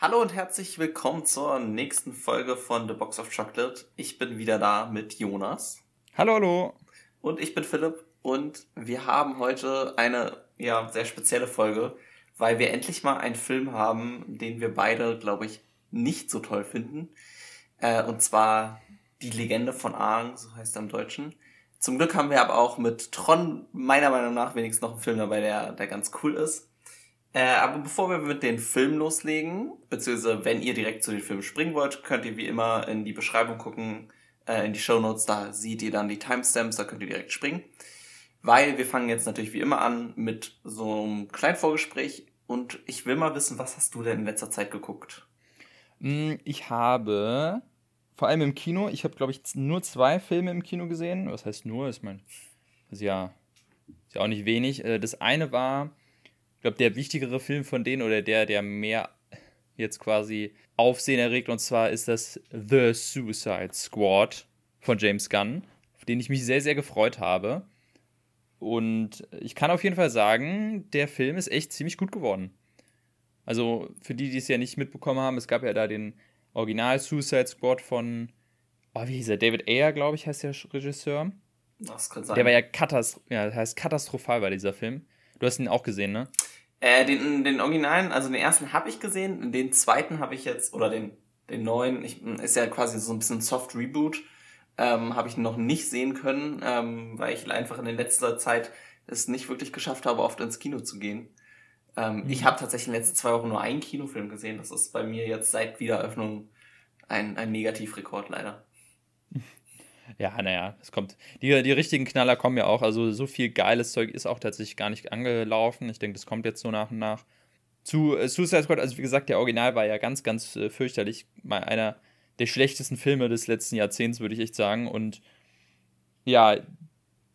Hallo und herzlich willkommen zur nächsten Folge von The Box of Chocolate. Ich bin wieder da mit Jonas. Hallo, hallo. Und ich bin Philipp und wir haben heute eine ja, sehr spezielle Folge, weil wir endlich mal einen Film haben, den wir beide, glaube ich, nicht so toll finden. Äh, und zwar Die Legende von Aang, so heißt er im Deutschen. Zum Glück haben wir aber auch mit Tron meiner Meinung nach wenigstens noch einen Film dabei, der, der ganz cool ist. Äh, aber bevor wir mit den Filmen loslegen, beziehungsweise wenn ihr direkt zu den Filmen springen wollt, könnt ihr wie immer in die Beschreibung gucken, äh, in die Show Notes, da seht ihr dann die Timestamps, da könnt ihr direkt springen. Weil wir fangen jetzt natürlich wie immer an mit so einem kleinen Vorgespräch und ich will mal wissen, was hast du denn in letzter Zeit geguckt? Mm, ich habe vor allem im Kino, ich habe glaube ich nur zwei Filme im Kino gesehen. Was heißt nur? Ist mein, ist ja, ist ja auch nicht wenig. Äh, das eine war ich glaube, der wichtigere Film von denen oder der, der mehr jetzt quasi Aufsehen erregt, und zwar ist das The Suicide Squad von James Gunn, auf den ich mich sehr, sehr gefreut habe. Und ich kann auf jeden Fall sagen, der Film ist echt ziemlich gut geworden. Also für die, die es ja nicht mitbekommen haben, es gab ja da den Original Suicide Squad von, oh, wie hieß er? David Ayer, glaube ich, heißt der Regisseur. Das kann sein. Der war ja, katastro ja heißt katastrophal bei dieser Film. Du hast ihn auch gesehen, ne? Äh, den, den Originalen, also den ersten habe ich gesehen, den zweiten habe ich jetzt, oder den, den neuen, ich, ist ja quasi so ein bisschen Soft Reboot, ähm, habe ich noch nicht sehen können, ähm, weil ich einfach in der letzter Zeit es nicht wirklich geschafft habe, oft ins Kino zu gehen. Ähm, mhm. Ich habe tatsächlich in den letzten zwei Wochen nur einen Kinofilm gesehen. Das ist bei mir jetzt seit Wiedereröffnung ein, ein Negativrekord leider. Ja, naja, es kommt. Die, die richtigen Knaller kommen ja auch. Also so viel geiles Zeug ist auch tatsächlich gar nicht angelaufen. Ich denke, das kommt jetzt so nach und nach. Zu äh, Suicide Squad, also wie gesagt, der Original war ja ganz, ganz äh, fürchterlich. Mal einer der schlechtesten Filme des letzten Jahrzehnts, würde ich echt sagen. Und ja,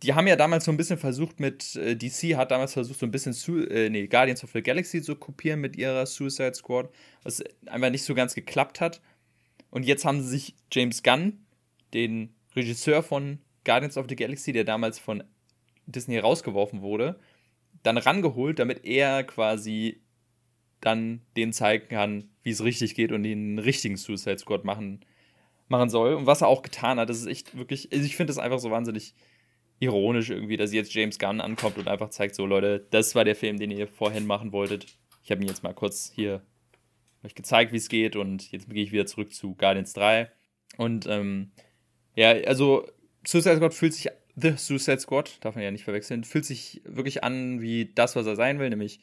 die haben ja damals so ein bisschen versucht mit, äh, DC hat damals versucht, so ein bisschen, zu, äh, nee, Guardians of the Galaxy zu kopieren mit ihrer Suicide Squad, was einfach nicht so ganz geklappt hat. Und jetzt haben sie sich James Gunn, den Regisseur von Guardians of the Galaxy, der damals von Disney rausgeworfen wurde, dann rangeholt, damit er quasi dann denen zeigen kann, wie es richtig geht und den richtigen Suicide Squad machen, machen soll. Und was er auch getan hat, das ist echt wirklich, also ich finde das einfach so wahnsinnig ironisch irgendwie, dass jetzt James Gunn ankommt und einfach zeigt, so Leute, das war der Film, den ihr vorhin machen wolltet. Ich habe ihn jetzt mal kurz hier euch gezeigt, wie es geht und jetzt gehe ich wieder zurück zu Guardians 3. Und ähm, ja, also Suicide Squad fühlt sich, The Suicide Squad, darf man ja nicht verwechseln, fühlt sich wirklich an wie das, was er sein will, nämlich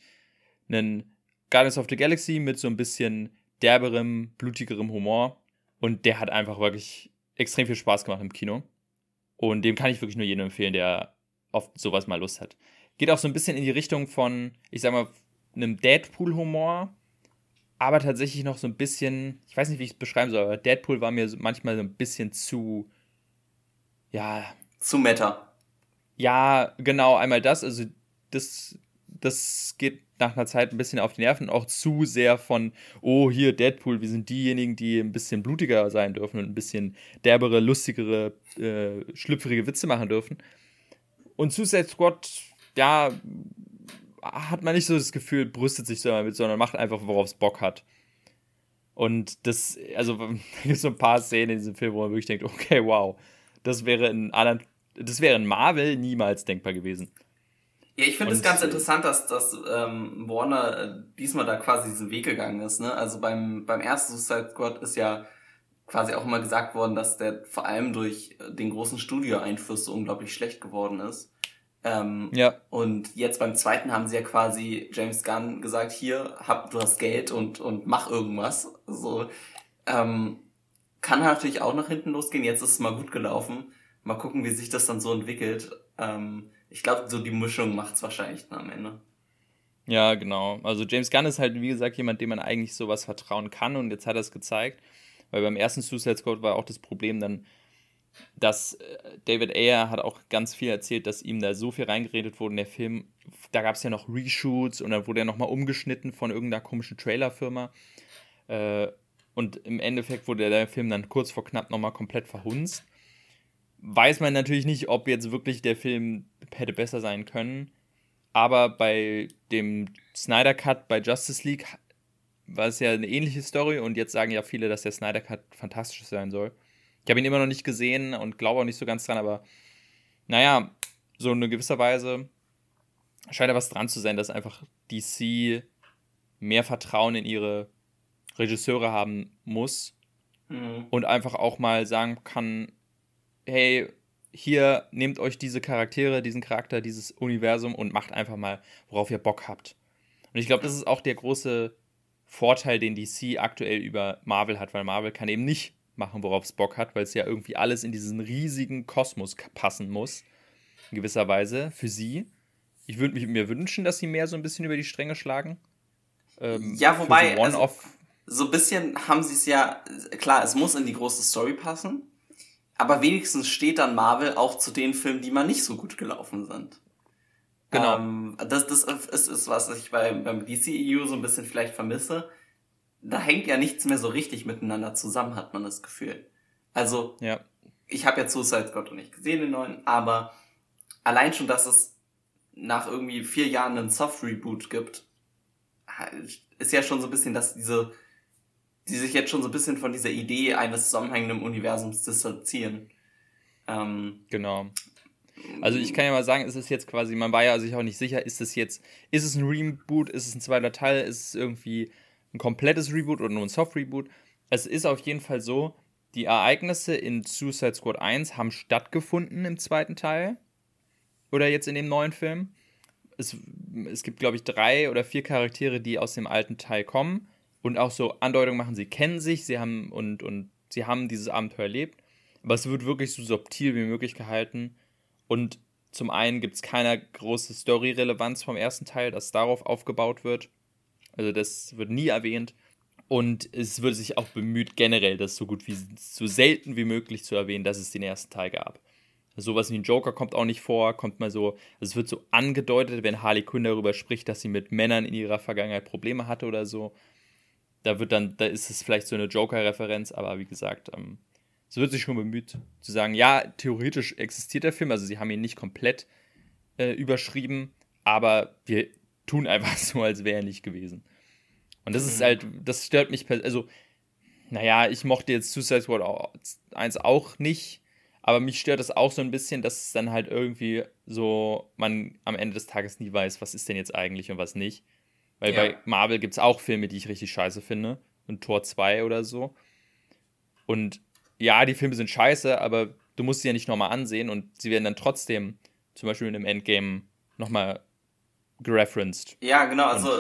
einen Guardians of the Galaxy mit so ein bisschen derberem, blutigerem Humor. Und der hat einfach wirklich extrem viel Spaß gemacht im Kino. Und dem kann ich wirklich nur jedem empfehlen, der auf sowas mal Lust hat. Geht auch so ein bisschen in die Richtung von, ich sag mal, einem Deadpool-Humor, aber tatsächlich noch so ein bisschen, ich weiß nicht, wie ich es beschreiben soll, aber Deadpool war mir manchmal so ein bisschen zu ja. Zu Meta. Ja, genau, einmal das, also das, das geht nach einer Zeit ein bisschen auf die Nerven, auch zu sehr von, oh, hier Deadpool, wir sind diejenigen, die ein bisschen blutiger sein dürfen und ein bisschen derbere, lustigere, äh, schlüpfrige Witze machen dürfen. Und Suicide Squad, ja, hat man nicht so das Gefühl, brüstet sich so damit, sondern macht einfach, worauf es Bock hat. Und das, also, da gibt so ein paar Szenen in diesem Film, wo man wirklich denkt, okay, wow, das wäre in anderen, das wäre in Marvel niemals denkbar gewesen. Ja, ich finde es ganz interessant, dass, dass ähm, Warner äh, diesmal da quasi diesen Weg gegangen ist. Ne? Also beim, beim ersten Suicide Squad ist ja quasi auch immer gesagt worden, dass der vor allem durch den großen Studio-Einfluss so unglaublich schlecht geworden ist. Ähm, ja. Und jetzt beim zweiten haben sie ja quasi James Gunn gesagt, hier, hab, du hast Geld und, und mach irgendwas. So, ähm, kann natürlich auch nach hinten losgehen. Jetzt ist es mal gut gelaufen. Mal gucken, wie sich das dann so entwickelt. Ähm, ich glaube, so die Mischung macht's wahrscheinlich dann am Ende. Ja, genau. Also James Gunn ist halt, wie gesagt, jemand, dem man eigentlich sowas vertrauen kann und jetzt hat er es gezeigt. Weil beim ersten Suicide Squad war auch das Problem dann, dass äh, David Ayer hat auch ganz viel erzählt, dass ihm da so viel reingeredet wurde in der Film. Da gab es ja noch Reshoots und dann wurde er nochmal umgeschnitten von irgendeiner komischen Trailerfirma. Äh, und im Endeffekt wurde der Film dann kurz vor knapp nochmal komplett verhunzt. Weiß man natürlich nicht, ob jetzt wirklich der Film hätte besser sein können. Aber bei dem Snyder Cut bei Justice League war es ja eine ähnliche Story und jetzt sagen ja viele, dass der Snyder Cut fantastisch sein soll. Ich habe ihn immer noch nicht gesehen und glaube auch nicht so ganz dran, aber naja, so in gewisser Weise scheint da was dran zu sein, dass einfach DC mehr Vertrauen in ihre Regisseure haben muss mhm. und einfach auch mal sagen kann, hey, hier nehmt euch diese Charaktere, diesen Charakter, dieses Universum und macht einfach mal, worauf ihr Bock habt. Und ich glaube, das ist auch der große Vorteil, den DC aktuell über Marvel hat, weil Marvel kann eben nicht machen, worauf es Bock hat, weil es ja irgendwie alles in diesen riesigen Kosmos passen muss, in gewisser Weise, für sie. Ich würde mir wünschen, dass sie mehr so ein bisschen über die Stränge schlagen. Ähm, ja, wobei, so, also, so ein bisschen haben sie es ja, klar, es muss in die große Story passen, aber wenigstens steht dann Marvel auch zu den Filmen, die mal nicht so gut gelaufen sind. Genau. Ähm, das, das ist, ist, was ich bei, beim DCEU so ein bisschen vielleicht vermisse. Da hängt ja nichts mehr so richtig miteinander zusammen, hat man das Gefühl. Also, ja. ich habe ja Suicide Squad noch nicht gesehen, den neuen, aber allein schon, dass es nach irgendwie vier Jahren einen Soft-Reboot gibt, ist ja schon so ein bisschen, dass diese, die sich jetzt schon so ein bisschen von dieser Idee eines zusammenhängenden Universums distanzieren. Ähm, genau. Also ich kann ja mal sagen, es ist jetzt quasi, man war ja sich auch nicht sicher, ist es jetzt, ist es ein Reboot, ist es ein zweiter Teil, ist es irgendwie ein komplettes Reboot oder nur ein Soft-Reboot. Es ist auf jeden Fall so, die Ereignisse in Suicide Squad 1 haben stattgefunden im zweiten Teil. Oder jetzt in dem neuen Film. Es, es gibt, glaube ich, drei oder vier Charaktere, die aus dem alten Teil kommen und auch so Andeutungen machen, sie kennen sich, sie haben und, und sie haben dieses Abenteuer erlebt. Aber es wird wirklich so subtil wie möglich gehalten. Und zum einen gibt es keine große Story-Relevanz vom ersten Teil, dass darauf aufgebaut wird. Also das wird nie erwähnt. Und es wird sich auch bemüht, generell das so gut wie so selten wie möglich zu erwähnen, dass es den ersten Teil gab. Sowas wie ein Joker kommt auch nicht vor, kommt mal so, also es wird so angedeutet, wenn Harley Quinn darüber spricht, dass sie mit Männern in ihrer Vergangenheit Probleme hatte oder so. Da wird dann, da ist es vielleicht so eine Joker-Referenz, aber wie gesagt, ähm, es wird sich schon bemüht zu sagen, ja, theoretisch existiert der Film, also sie haben ihn nicht komplett äh, überschrieben, aber wir tun einfach so, als wäre er nicht gewesen. Und das mhm. ist halt, das stört mich, also, naja, ich mochte jetzt Suicide Squad 1 auch nicht, aber mich stört das auch so ein bisschen, dass es dann halt irgendwie so, man am Ende des Tages nie weiß, was ist denn jetzt eigentlich und was nicht. Weil ja. bei Marvel gibt es auch Filme, die ich richtig scheiße finde. Und Tor 2 oder so. Und ja, die Filme sind scheiße, aber du musst sie ja nicht nochmal ansehen und sie werden dann trotzdem zum Beispiel in einem Endgame nochmal gereferenced. Ja, genau, also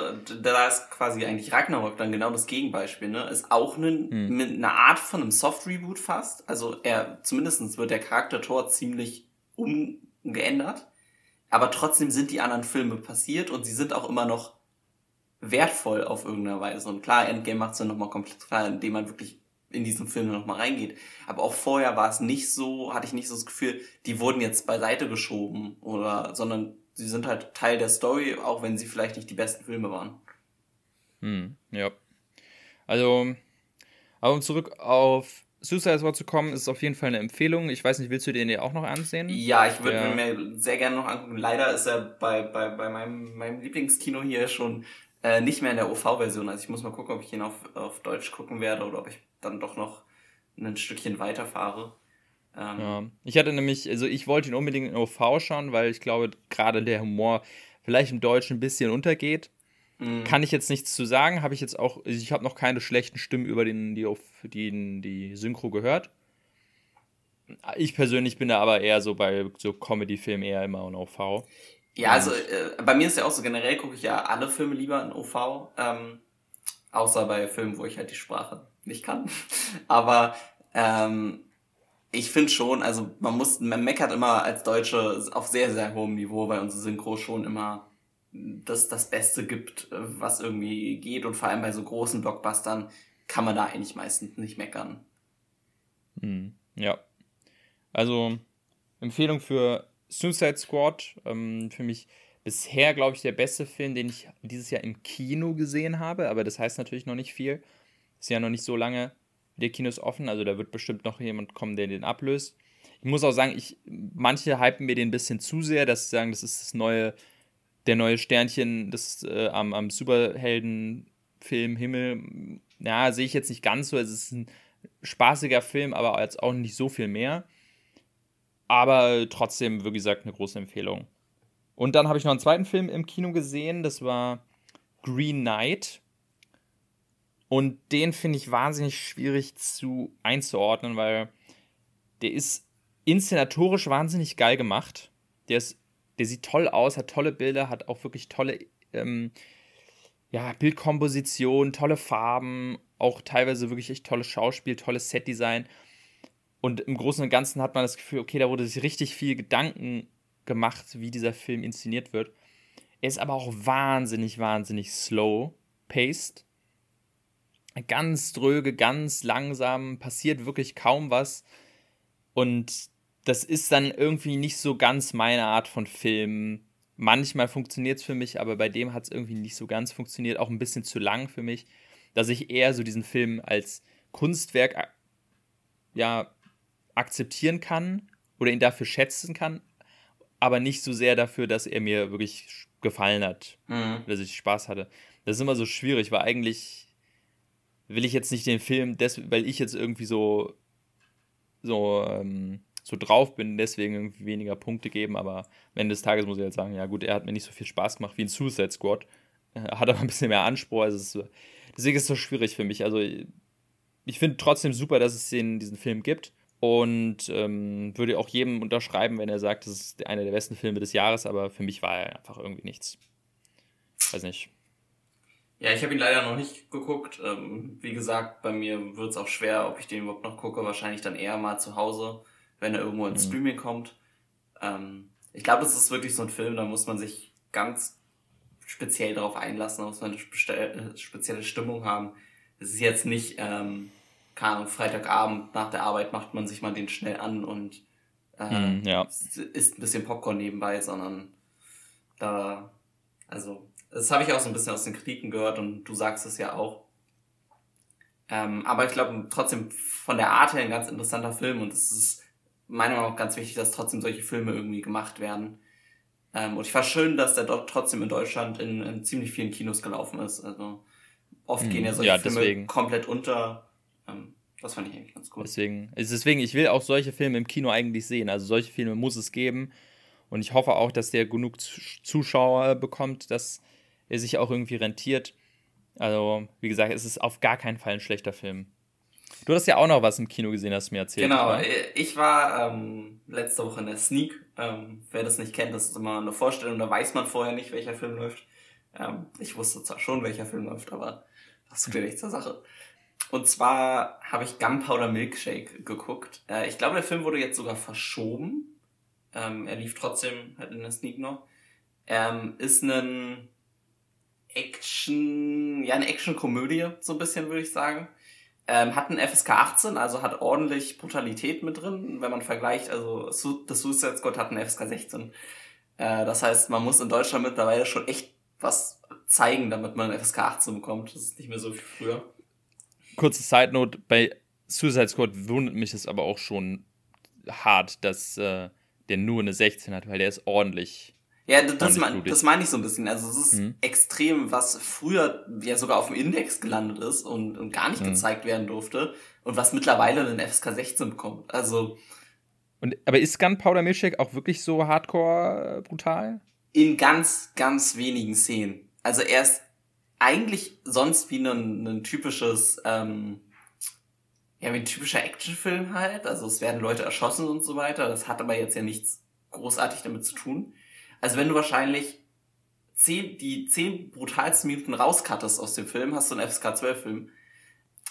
da ist quasi eigentlich Ragnarok dann genau das Gegenbeispiel, ne? Ist auch eine, hm. eine Art von einem Soft-Reboot fast. Also er, zumindest wird der Charakter Thor ziemlich umgeändert. Aber trotzdem sind die anderen Filme passiert und sie sind auch immer noch wertvoll auf irgendeine Weise. Und klar, Endgame macht es dann nochmal komplett klar, indem man wirklich in diesen Film noch mal reingeht. Aber auch vorher war es nicht so, hatte ich nicht so das Gefühl, die wurden jetzt beiseite geschoben oder, sondern sie sind halt Teil der Story, auch wenn sie vielleicht nicht die besten Filme waren. Hm, ja. Also, aber um zurück auf Suicide Squad zu kommen, ist auf jeden Fall eine Empfehlung. Ich weiß nicht, willst du den dir auch noch ansehen? Ja, ich würde ja. mir sehr gerne noch angucken. Leider ist er bei, bei, bei meinem, meinem Lieblingskino hier schon äh, nicht mehr in der OV-Version. Also ich muss mal gucken, ob ich ihn auf, auf Deutsch gucken werde oder ob ich dann doch noch ein Stückchen weiterfahre. Ähm, ja, ich hatte nämlich, also ich wollte ihn unbedingt in OV schauen, weil ich glaube, gerade der Humor vielleicht im Deutschen ein bisschen untergeht. Mhm. Kann ich jetzt nichts zu sagen, habe ich jetzt auch, also ich habe noch keine schlechten Stimmen über den, die, die, die Synchro gehört. Ich persönlich bin da aber eher so bei so Comedy-Filmen eher immer in OV. Ja, also äh, bei mir ist ja auch so generell gucke ich ja alle Filme lieber in OV, ähm, außer bei Filmen, wo ich halt die Sprache nicht kann. Aber ähm, ich finde schon, also man muss, man meckert immer als Deutsche auf sehr, sehr hohem Niveau, weil unsere Synchro schon immer das, das Beste gibt, was irgendwie geht. Und vor allem bei so großen Blockbustern kann man da eigentlich meistens nicht meckern. Hm, ja. Also Empfehlung für Suicide Squad. Ähm, für mich bisher, glaube ich, der beste Film, den ich dieses Jahr im Kino gesehen habe. Aber das heißt natürlich noch nicht viel. Ist ja noch nicht so lange der Kinos offen, also da wird bestimmt noch jemand kommen, der den ablöst. Ich muss auch sagen, ich, manche hypen mir den ein bisschen zu sehr, dass sie sagen, das ist das neue, der neue Sternchen das, äh, am, am Superhelden Film Himmel, ja, sehe ich jetzt nicht ganz so. Es ist ein spaßiger Film, aber jetzt auch nicht so viel mehr. Aber trotzdem, wie gesagt, eine große Empfehlung. Und dann habe ich noch einen zweiten Film im Kino gesehen, das war Green Knight. Und den finde ich wahnsinnig schwierig zu einzuordnen, weil der ist inszenatorisch wahnsinnig geil gemacht. Der, ist, der sieht toll aus, hat tolle Bilder, hat auch wirklich tolle ähm, ja, Bildkomposition, tolle Farben, auch teilweise wirklich echt tolles Schauspiel, tolles Setdesign. Und im Großen und Ganzen hat man das Gefühl, okay, da wurde sich richtig viel Gedanken gemacht, wie dieser Film inszeniert wird. Er ist aber auch wahnsinnig, wahnsinnig slow paced. Ganz dröge, ganz langsam, passiert wirklich kaum was. Und das ist dann irgendwie nicht so ganz meine Art von Film. Manchmal funktioniert es für mich, aber bei dem hat es irgendwie nicht so ganz funktioniert. Auch ein bisschen zu lang für mich, dass ich eher so diesen Film als Kunstwerk ja, akzeptieren kann oder ihn dafür schätzen kann, aber nicht so sehr dafür, dass er mir wirklich gefallen hat, mhm. dass ich Spaß hatte. Das ist immer so schwierig, weil eigentlich will ich jetzt nicht den Film, des, weil ich jetzt irgendwie so so ähm, so drauf bin, deswegen irgendwie weniger Punkte geben, aber am Ende des Tages muss ich halt sagen, ja gut, er hat mir nicht so viel Spaß gemacht wie ein Suicide Squad, er hat aber ein bisschen mehr Anspruch, also ist, deswegen ist es so schwierig für mich. Also ich finde trotzdem super, dass es den, diesen Film gibt und ähm, würde auch jedem unterschreiben, wenn er sagt, das ist einer der besten Filme des Jahres, aber für mich war er einfach irgendwie nichts. Weiß nicht. Ja, ich habe ihn leider noch nicht geguckt. Ähm, wie gesagt, bei mir wird es auch schwer, ob ich den überhaupt noch gucke. Wahrscheinlich dann eher mal zu Hause wenn er irgendwo ins mhm. Streaming kommt. Ähm, ich glaube, das ist wirklich so ein Film, da muss man sich ganz speziell darauf einlassen, da muss man eine äh, spezielle Stimmung haben. Es ist jetzt nicht, ähm, keine Ahnung, Freitagabend nach der Arbeit macht man sich mal den schnell an und äh, mm, ja. isst ein bisschen Popcorn nebenbei, sondern da, also, das habe ich auch so ein bisschen aus den Kritiken gehört und du sagst es ja auch. Ähm, aber ich glaube trotzdem von der Art her ein ganz interessanter Film und es ist meiner Meinung nach ganz wichtig, dass trotzdem solche Filme irgendwie gemacht werden. Ähm, und ich war schön, dass der dort trotzdem in Deutschland in, in ziemlich vielen Kinos gelaufen ist. Also oft mhm. gehen ja solche ja, Filme deswegen. komplett unter. Ähm, das fand ich eigentlich ganz cool. Deswegen, deswegen, ich will auch solche Filme im Kino eigentlich sehen. Also solche Filme muss es geben. Und ich hoffe auch, dass der genug Zuschauer bekommt, dass er sich auch irgendwie rentiert. Also, wie gesagt, es ist auf gar keinen Fall ein schlechter Film. Du hast ja auch noch was im Kino gesehen, hast du mir erzählt. Genau, oder? ich war ähm, letzte Woche in der Sneak. Ähm, wer das nicht kennt, das ist immer eine Vorstellung, da weiß man vorher nicht, welcher Film läuft. Ähm, ich wusste zwar schon, welcher Film läuft, aber das tut ja nichts zur Sache. Und zwar habe ich Gunpowder Milkshake geguckt. Äh, ich glaube, der Film wurde jetzt sogar verschoben. Ähm, er lief trotzdem halt in der Sneak noch. Ähm, ist ein Action, ja, eine Action-Komödie, so ein bisschen, würde ich sagen. Ähm, hat einen FSK 18, also hat ordentlich Brutalität mit drin. Wenn man vergleicht, also das Suicide Squad hat einen FSK 16. Äh, das heißt, man muss in Deutschland mittlerweile schon echt was zeigen, damit man einen FSK 18 bekommt. Das ist nicht mehr so wie früher. Kurze Side Note, bei Suicide Squad wundert mich es aber auch schon hart, dass äh, der nur eine 16 hat, weil der ist ordentlich ja, das, mein, das meine ich so ein bisschen. Also es ist mhm. extrem, was früher ja sogar auf dem Index gelandet ist und, und gar nicht mhm. gezeigt werden durfte und was mittlerweile einen FSK 16 bekommt. Also. Und, aber ist Gunpowder Milkshake auch wirklich so hardcore äh, brutal? In ganz, ganz wenigen Szenen. Also er ist eigentlich sonst wie ein, ein typisches, ähm, ja, wie ein typischer Actionfilm halt. Also es werden Leute erschossen und so weiter. Das hat aber jetzt ja nichts großartig damit zu tun. Also wenn du wahrscheinlich zehn, die zehn brutalsten Minuten rauskattest aus dem Film, hast du einen FSK 12 Film.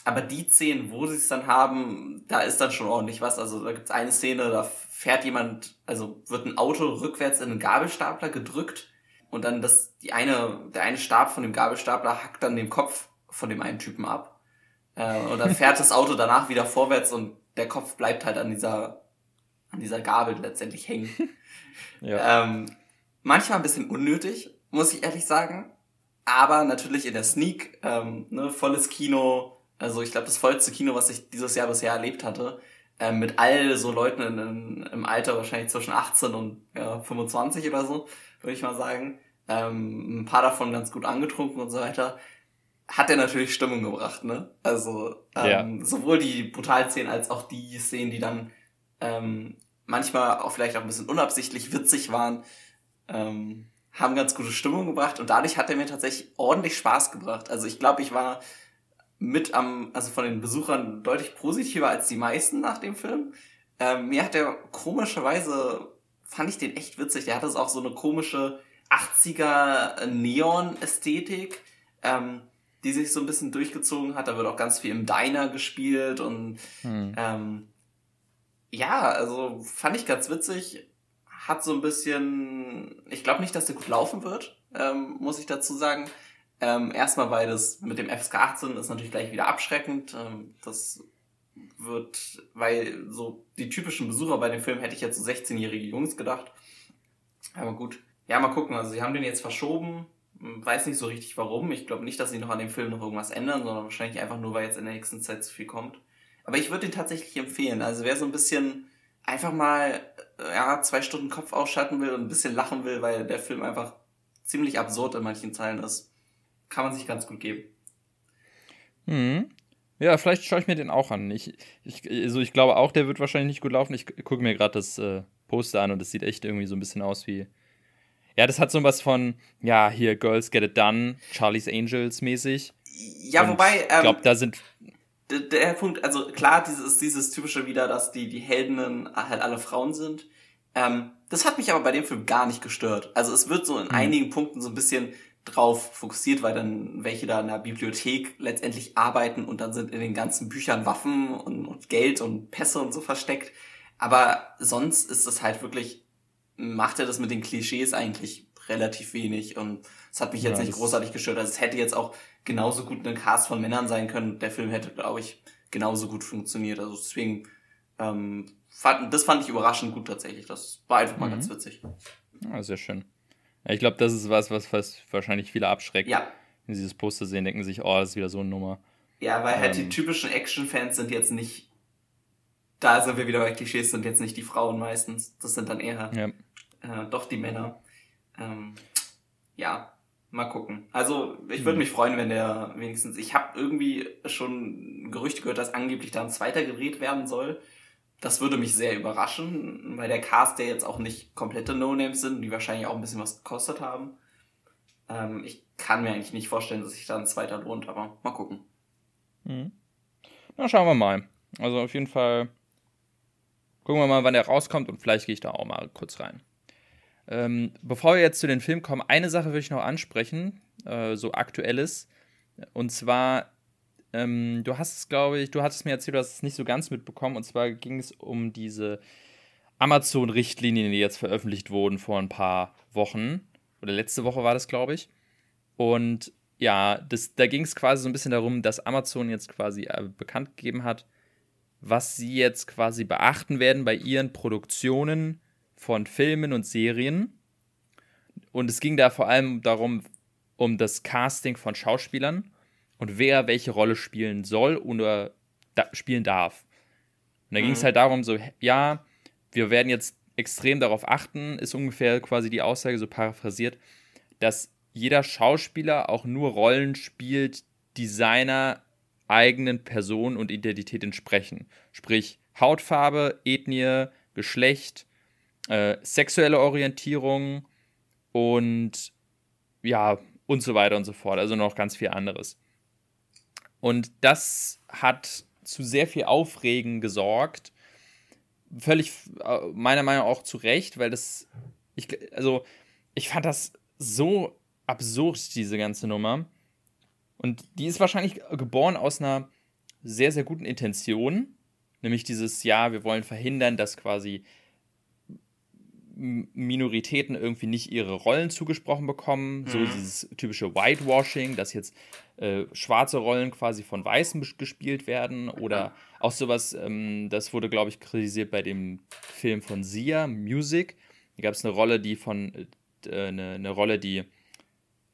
Aber die Szenen, wo sie es dann haben, da ist dann schon ordentlich was. Also da gibt's eine Szene, da fährt jemand, also wird ein Auto rückwärts in einen Gabelstapler gedrückt und dann das, die eine, der eine Stab von dem Gabelstapler hackt dann den Kopf von dem einen Typen ab. Äh, und dann fährt das Auto danach wieder vorwärts und der Kopf bleibt halt an dieser, an dieser Gabel letztendlich hängen. ja. ähm, Manchmal ein bisschen unnötig, muss ich ehrlich sagen. Aber natürlich in der Sneak, ähm, ne, volles Kino, also ich glaube das vollste Kino, was ich dieses Jahr bisher erlebt hatte, ähm, mit all so Leuten in, in, im Alter wahrscheinlich zwischen 18 und ja, 25 oder so, würde ich mal sagen. Ähm, ein paar davon ganz gut angetrunken und so weiter. hat er natürlich Stimmung gebracht, ne? Also ähm, ja. sowohl die Brutalszenen als auch die Szenen, die dann ähm, manchmal auch vielleicht auch ein bisschen unabsichtlich witzig waren, ähm, haben ganz gute Stimmung gebracht und dadurch hat er mir tatsächlich ordentlich Spaß gebracht. Also ich glaube, ich war mit am, also von den Besuchern deutlich positiver als die meisten nach dem Film. Ähm, mir hat der komischerweise, fand ich den echt witzig. Der hatte auch so eine komische 80er Neon-Ästhetik, ähm, die sich so ein bisschen durchgezogen hat. Da wird auch ganz viel im Diner gespielt und hm. ähm, ja, also fand ich ganz witzig. Hat so ein bisschen, ich glaube nicht, dass der gut laufen wird, ähm, muss ich dazu sagen. Ähm, erstmal, weil das mit dem FSK 18 ist natürlich gleich wieder abschreckend. Ähm, das wird, weil so die typischen Besucher bei dem Film hätte ich jetzt so 16-jährige Jungs gedacht. Aber gut. Ja, mal gucken. Also sie haben den jetzt verschoben. Weiß nicht so richtig warum. Ich glaube nicht, dass sie noch an dem Film noch irgendwas ändern, sondern wahrscheinlich einfach nur, weil jetzt in der nächsten Zeit zu viel kommt. Aber ich würde den tatsächlich empfehlen. Also wer so ein bisschen einfach mal äh, ja, zwei Stunden Kopf ausschalten will und ein bisschen lachen will, weil der Film einfach ziemlich absurd in manchen Teilen ist, kann man sich ganz gut geben. Hm. Ja, vielleicht schaue ich mir den auch an. Ich, ich, also ich glaube auch, der wird wahrscheinlich nicht gut laufen. Ich gucke mir gerade das äh, Poster an und es sieht echt irgendwie so ein bisschen aus wie. Ja, das hat so was von, ja, hier Girls Get It Done, Charlie's Angels mäßig. Ja, und wobei. Ähm, ich glaube, da sind. Der, Punkt, also klar, dieses dieses typische wieder, dass die, die Heldinnen halt alle Frauen sind. Ähm, das hat mich aber bei dem Film gar nicht gestört. Also es wird so in mhm. einigen Punkten so ein bisschen drauf fokussiert, weil dann welche da in der Bibliothek letztendlich arbeiten und dann sind in den ganzen Büchern Waffen und, und Geld und Pässe und so versteckt. Aber sonst ist es halt wirklich, macht er das mit den Klischees eigentlich relativ wenig und es hat mich jetzt ja, nicht großartig gestört. Also es hätte jetzt auch genauso gut ein Cast von Männern sein können. Der Film hätte, glaube ich, genauso gut funktioniert. Also deswegen, ähm, fand, das fand ich überraschend gut tatsächlich. Das war einfach mal mhm. ganz witzig. Ja, sehr schön. Ich glaube, das ist was, was, wahrscheinlich viele abschreckt. Ja. Wenn sie das Poster sehen, denken sich, oh, das ist wieder so eine Nummer. Ja, weil halt ähm, die typischen Action-Fans sind jetzt nicht. Da sind wir wieder bei Klischees, sind jetzt nicht die Frauen meistens. Das sind dann eher ja. äh, doch die Männer. Ähm, ja, mal gucken. Also, ich würde mhm. mich freuen, wenn der wenigstens. Ich habe irgendwie schon Gerüchte gehört, dass angeblich da ein zweiter gedreht werden soll. Das würde mich sehr überraschen, weil der Cast, der jetzt auch nicht komplette No-Names sind, die wahrscheinlich auch ein bisschen was gekostet haben. Ähm, ich kann mir eigentlich nicht vorstellen, dass sich da ein zweiter lohnt, aber mal gucken. Mhm. Na, schauen wir mal. Also auf jeden Fall gucken wir mal, wann der rauskommt und vielleicht gehe ich da auch mal kurz rein. Ähm, bevor wir jetzt zu den Filmen kommen, eine Sache will ich noch ansprechen, äh, so aktuelles. Und zwar ähm, du hast es, glaube ich, du hattest mir erzählt, du hast es nicht so ganz mitbekommen. Und zwar ging es um diese Amazon-Richtlinien, die jetzt veröffentlicht wurden vor ein paar Wochen. Oder letzte Woche war das, glaube ich. Und ja, das, da ging es quasi so ein bisschen darum, dass Amazon jetzt quasi äh, bekannt gegeben hat, was sie jetzt quasi beachten werden bei ihren Produktionen von Filmen und Serien. Und es ging da vor allem darum, um das Casting von Schauspielern und wer welche Rolle spielen soll oder da spielen darf. Und da mhm. ging es halt darum, so, ja, wir werden jetzt extrem darauf achten, ist ungefähr quasi die Aussage so paraphrasiert, dass jeder Schauspieler auch nur Rollen spielt, die seiner eigenen Person und Identität entsprechen. Sprich Hautfarbe, Ethnie, Geschlecht, äh, sexuelle Orientierung und ja, und so weiter und so fort. Also noch ganz viel anderes. Und das hat zu sehr viel Aufregen gesorgt. Völlig, äh, meiner Meinung nach auch zu Recht, weil das, ich, also, ich fand das so absurd, diese ganze Nummer. Und die ist wahrscheinlich geboren aus einer sehr, sehr guten Intention. Nämlich dieses, ja, wir wollen verhindern, dass quasi Minoritäten irgendwie nicht ihre Rollen zugesprochen bekommen. Mhm. So dieses typische Whitewashing, dass jetzt äh, schwarze Rollen quasi von Weißen gespielt werden. Oder auch sowas, ähm, das wurde, glaube ich, kritisiert bei dem Film von Sia, Music. Da gab es eine Rolle, die von, äh, eine, eine Rolle, die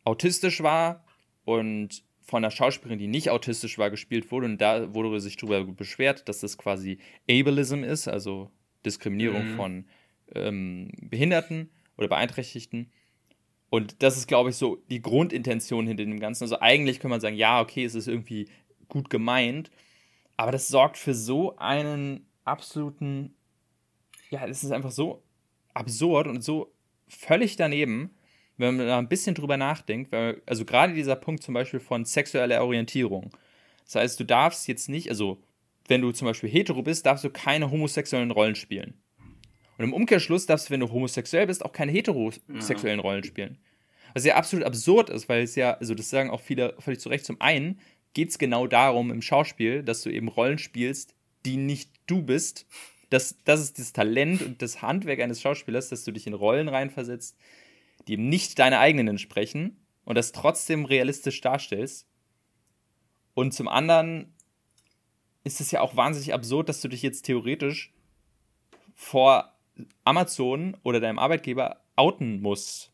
autistisch war und von einer Schauspielerin, die nicht autistisch war, gespielt wurde. Und da wurde sich darüber beschwert, dass das quasi Ableism ist, also Diskriminierung mhm. von ähm, Behinderten oder Beeinträchtigten. Und das ist, glaube ich, so die Grundintention hinter dem Ganzen. Also eigentlich kann man sagen, ja, okay, es ist irgendwie gut gemeint, aber das sorgt für so einen absoluten, ja, es ist einfach so absurd und so völlig daneben, wenn man da ein bisschen drüber nachdenkt, weil, also gerade dieser Punkt zum Beispiel von sexueller Orientierung. Das heißt, du darfst jetzt nicht, also wenn du zum Beispiel hetero bist, darfst du keine homosexuellen Rollen spielen. Und im Umkehrschluss darfst du, wenn du homosexuell bist, auch keine heterosexuellen Rollen spielen. Was ja absolut absurd ist, weil es ja, also das sagen auch viele völlig zu Recht, zum einen geht es genau darum im Schauspiel, dass du eben Rollen spielst, die nicht du bist. Das, das ist das Talent und das Handwerk eines Schauspielers, dass du dich in Rollen reinversetzt, die eben nicht deine eigenen entsprechen und das trotzdem realistisch darstellst. Und zum anderen ist es ja auch wahnsinnig absurd, dass du dich jetzt theoretisch vor Amazon oder deinem Arbeitgeber outen musst.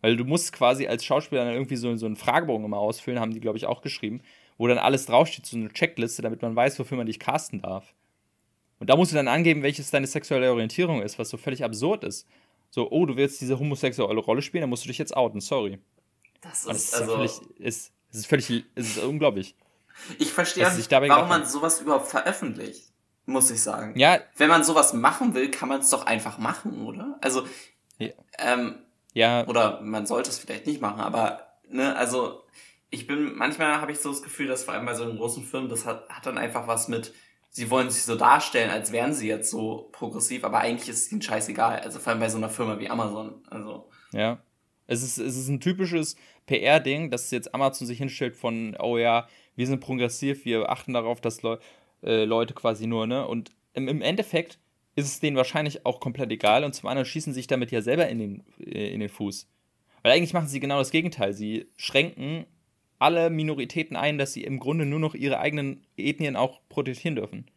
Weil du musst quasi als Schauspieler dann irgendwie so, so einen Fragebogen immer ausfüllen, haben die, glaube ich, auch geschrieben, wo dann alles draufsteht, so eine Checkliste, damit man weiß, wofür man dich casten darf. Und da musst du dann angeben, welches deine sexuelle Orientierung ist, was so völlig absurd ist. So, oh, du willst diese homosexuelle Rolle spielen, dann musst du dich jetzt outen, sorry. Das ist, das ist also. Völlig, ist, es ist völlig, es ist unglaublich. Ich verstehe nicht, warum man sowas überhaupt veröffentlicht muss ich sagen. Ja. Wenn man sowas machen will, kann man es doch einfach machen, oder? Also, ja. Ähm, ja. Oder man sollte es vielleicht nicht machen, aber, ne, also, ich bin, manchmal habe ich so das Gefühl, dass vor allem bei so einem großen Firmen, das hat, hat dann einfach was mit, sie wollen sich so darstellen, als wären sie jetzt so progressiv, aber eigentlich ist es ihnen scheißegal. Also vor allem bei so einer Firma wie Amazon. Also. Ja. Es ist, es ist ein typisches PR-Ding, dass jetzt Amazon sich hinstellt von, oh ja, wir sind progressiv, wir achten darauf, dass Leute äh, Leute quasi nur, ne? Und im, im, Endeffekt ist es denen wahrscheinlich auch komplett egal und zum anderen schießen sie sich damit ja selber in den, äh, in den Fuß. Weil eigentlich machen sie genau das Gegenteil. Sie schränken alle Minoritäten ein, dass sie im Grunde nur noch ihre eigenen Ethnien auch protegieren dürfen.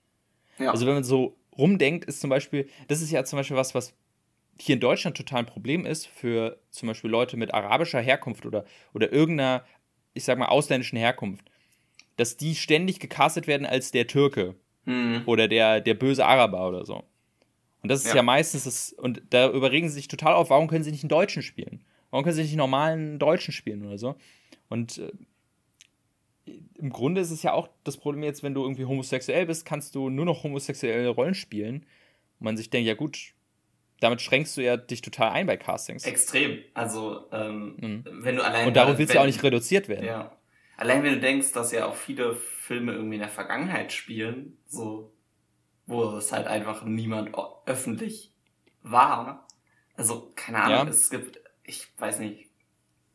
Ja. Also wenn man so rumdenkt, ist zum Beispiel, das ist ja zum Beispiel was, was hier in Deutschland total ein Problem ist für zum Beispiel Leute mit arabischer Herkunft oder, oder irgendeiner, ich sag mal, ausländischen Herkunft dass die ständig gecastet werden als der Türke mhm. oder der, der böse Araber oder so. Und das ist ja, ja meistens das, und da überregen sie sich total auf, warum können sie nicht einen Deutschen spielen? Warum können sie nicht einen normalen Deutschen spielen oder so? Und äh, im Grunde ist es ja auch das Problem jetzt, wenn du irgendwie homosexuell bist, kannst du nur noch homosexuelle Rollen spielen. Und man sich denkt, ja gut, damit schränkst du ja dich total ein bei Castings. Extrem. Also, ähm, mhm. wenn du allein. Und darauf willst du ja auch nicht reduziert werden. Ja. Allein wenn du denkst, dass ja auch viele Filme irgendwie in der Vergangenheit spielen, so, wo es halt einfach niemand öffentlich war. Also, keine Ahnung, ja. es gibt, ich weiß nicht,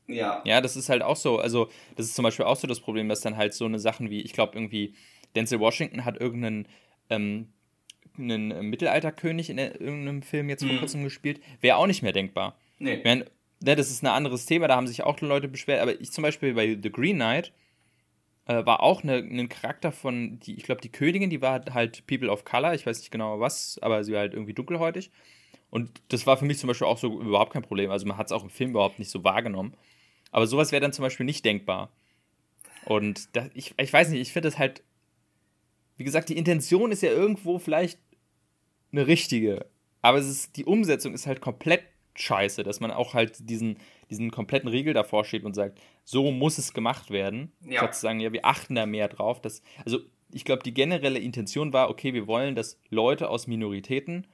ja. Ja, das ist halt auch so. Also, das ist zum Beispiel auch so das Problem, dass dann halt so eine Sachen wie, ich glaube, irgendwie Denzel Washington hat irgendeinen ähm, einen Mittelalterkönig in irgendeinem Film jetzt vor mhm. kurzem gespielt. Wäre auch nicht mehr denkbar. Nee. Während ne, das ist ein anderes Thema, da haben sich auch Leute beschwert, aber ich zum Beispiel bei The Green Knight äh, war auch eine, ein Charakter von, die, ich glaube, die Königin, die war halt People of Color, ich weiß nicht genau was, aber sie war halt irgendwie dunkelhäutig. Und das war für mich zum Beispiel auch so überhaupt kein Problem. Also man hat es auch im Film überhaupt nicht so wahrgenommen. Aber sowas wäre dann zum Beispiel nicht denkbar. Und das, ich, ich weiß nicht, ich finde das halt, wie gesagt, die Intention ist ja irgendwo vielleicht eine richtige. Aber es ist, die Umsetzung ist halt komplett scheiße, dass man auch halt diesen, diesen kompletten Regel davor steht und sagt, so muss es gemacht werden. Ja. Statt zu sagen, ja, wir achten da mehr drauf. Dass, also ich glaube, die generelle Intention war, okay, wir wollen, dass Leute aus Minoritäten,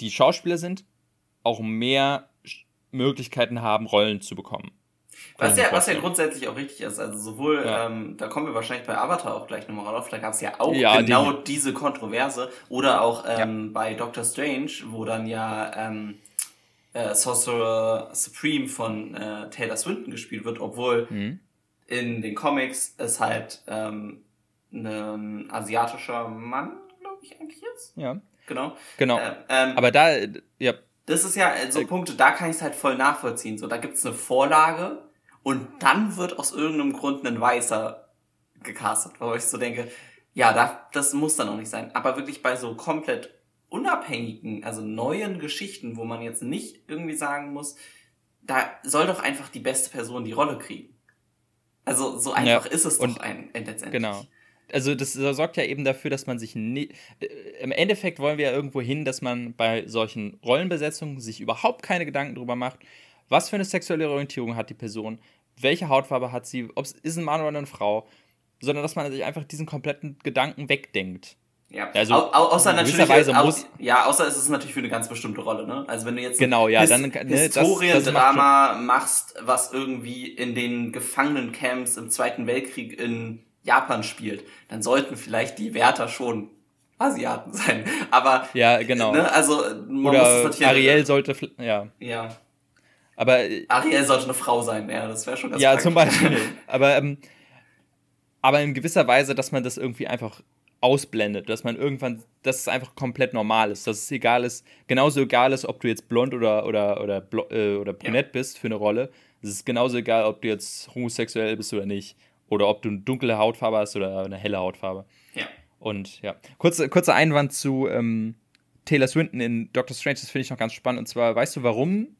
die Schauspieler sind, auch mehr Möglichkeiten haben, Rollen zu bekommen. Was ja, was ja grundsätzlich auch richtig ist. Also sowohl, ja. ähm, da kommen wir wahrscheinlich bei Avatar auch gleich nochmal drauf, da gab es ja auch ja, genau die, diese Kontroverse. Oder auch ähm, ja. bei Doctor Strange, wo dann ja ähm, äh, Sorcerer Supreme von äh, Taylor Swinton gespielt wird, obwohl mhm. in den Comics es halt ähm, ein asiatischer Mann, glaube ich, eigentlich ist. Ja. Genau. Genau. Äh, ähm, Aber da, ja. Das ist ja so äh, Punkte, da kann ich es halt voll nachvollziehen. So, da gibt's eine Vorlage und dann wird aus irgendeinem Grund ein Weißer gecastet, wo ich so denke, ja, da, das muss dann auch nicht sein. Aber wirklich bei so komplett unabhängigen, also neuen Geschichten, wo man jetzt nicht irgendwie sagen muss, da soll doch einfach die beste Person die Rolle kriegen. Also so einfach ja, ist es doch ein, letztendlich. Genau. Also das sorgt ja eben dafür, dass man sich nie, äh, im Endeffekt wollen wir ja irgendwo hin, dass man bei solchen Rollenbesetzungen sich überhaupt keine Gedanken drüber macht, was für eine sexuelle Orientierung hat die Person, welche Hautfarbe hat sie, ob es ist ein Mann oder eine Frau, sondern dass man sich einfach diesen kompletten Gedanken wegdenkt. Ja, also, au außer natürlich, Weise au ja, außer es ist natürlich für eine ganz bestimmte Rolle, ne? Also wenn du jetzt genau, ja, dann, ne, Historiendrama machst, was irgendwie in den Gefangenencamps im Zweiten Weltkrieg in Japan spielt, dann sollten vielleicht die Wärter schon Asiaten sein. Aber ja, genau. Ne, also man Oder muss es natürlich Ariel sollte ja. Ja. Aber Ariel sollte eine Frau sein, ja, das wäre schon ganz Ja, krank. zum Beispiel. aber ähm, aber in gewisser Weise, dass man das irgendwie einfach ausblendet, dass man irgendwann, dass es einfach komplett normal ist, dass es egal ist, genauso egal ist, ob du jetzt blond oder oder oder äh, oder brünett ja. bist für eine Rolle. Es ist genauso egal, ob du jetzt homosexuell bist oder nicht oder ob du eine dunkle Hautfarbe hast oder eine helle Hautfarbe. Ja. Und ja, kurzer kurzer Einwand zu ähm, Taylor Swinton in Doctor Strange, das finde ich noch ganz spannend. Und zwar, weißt du, warum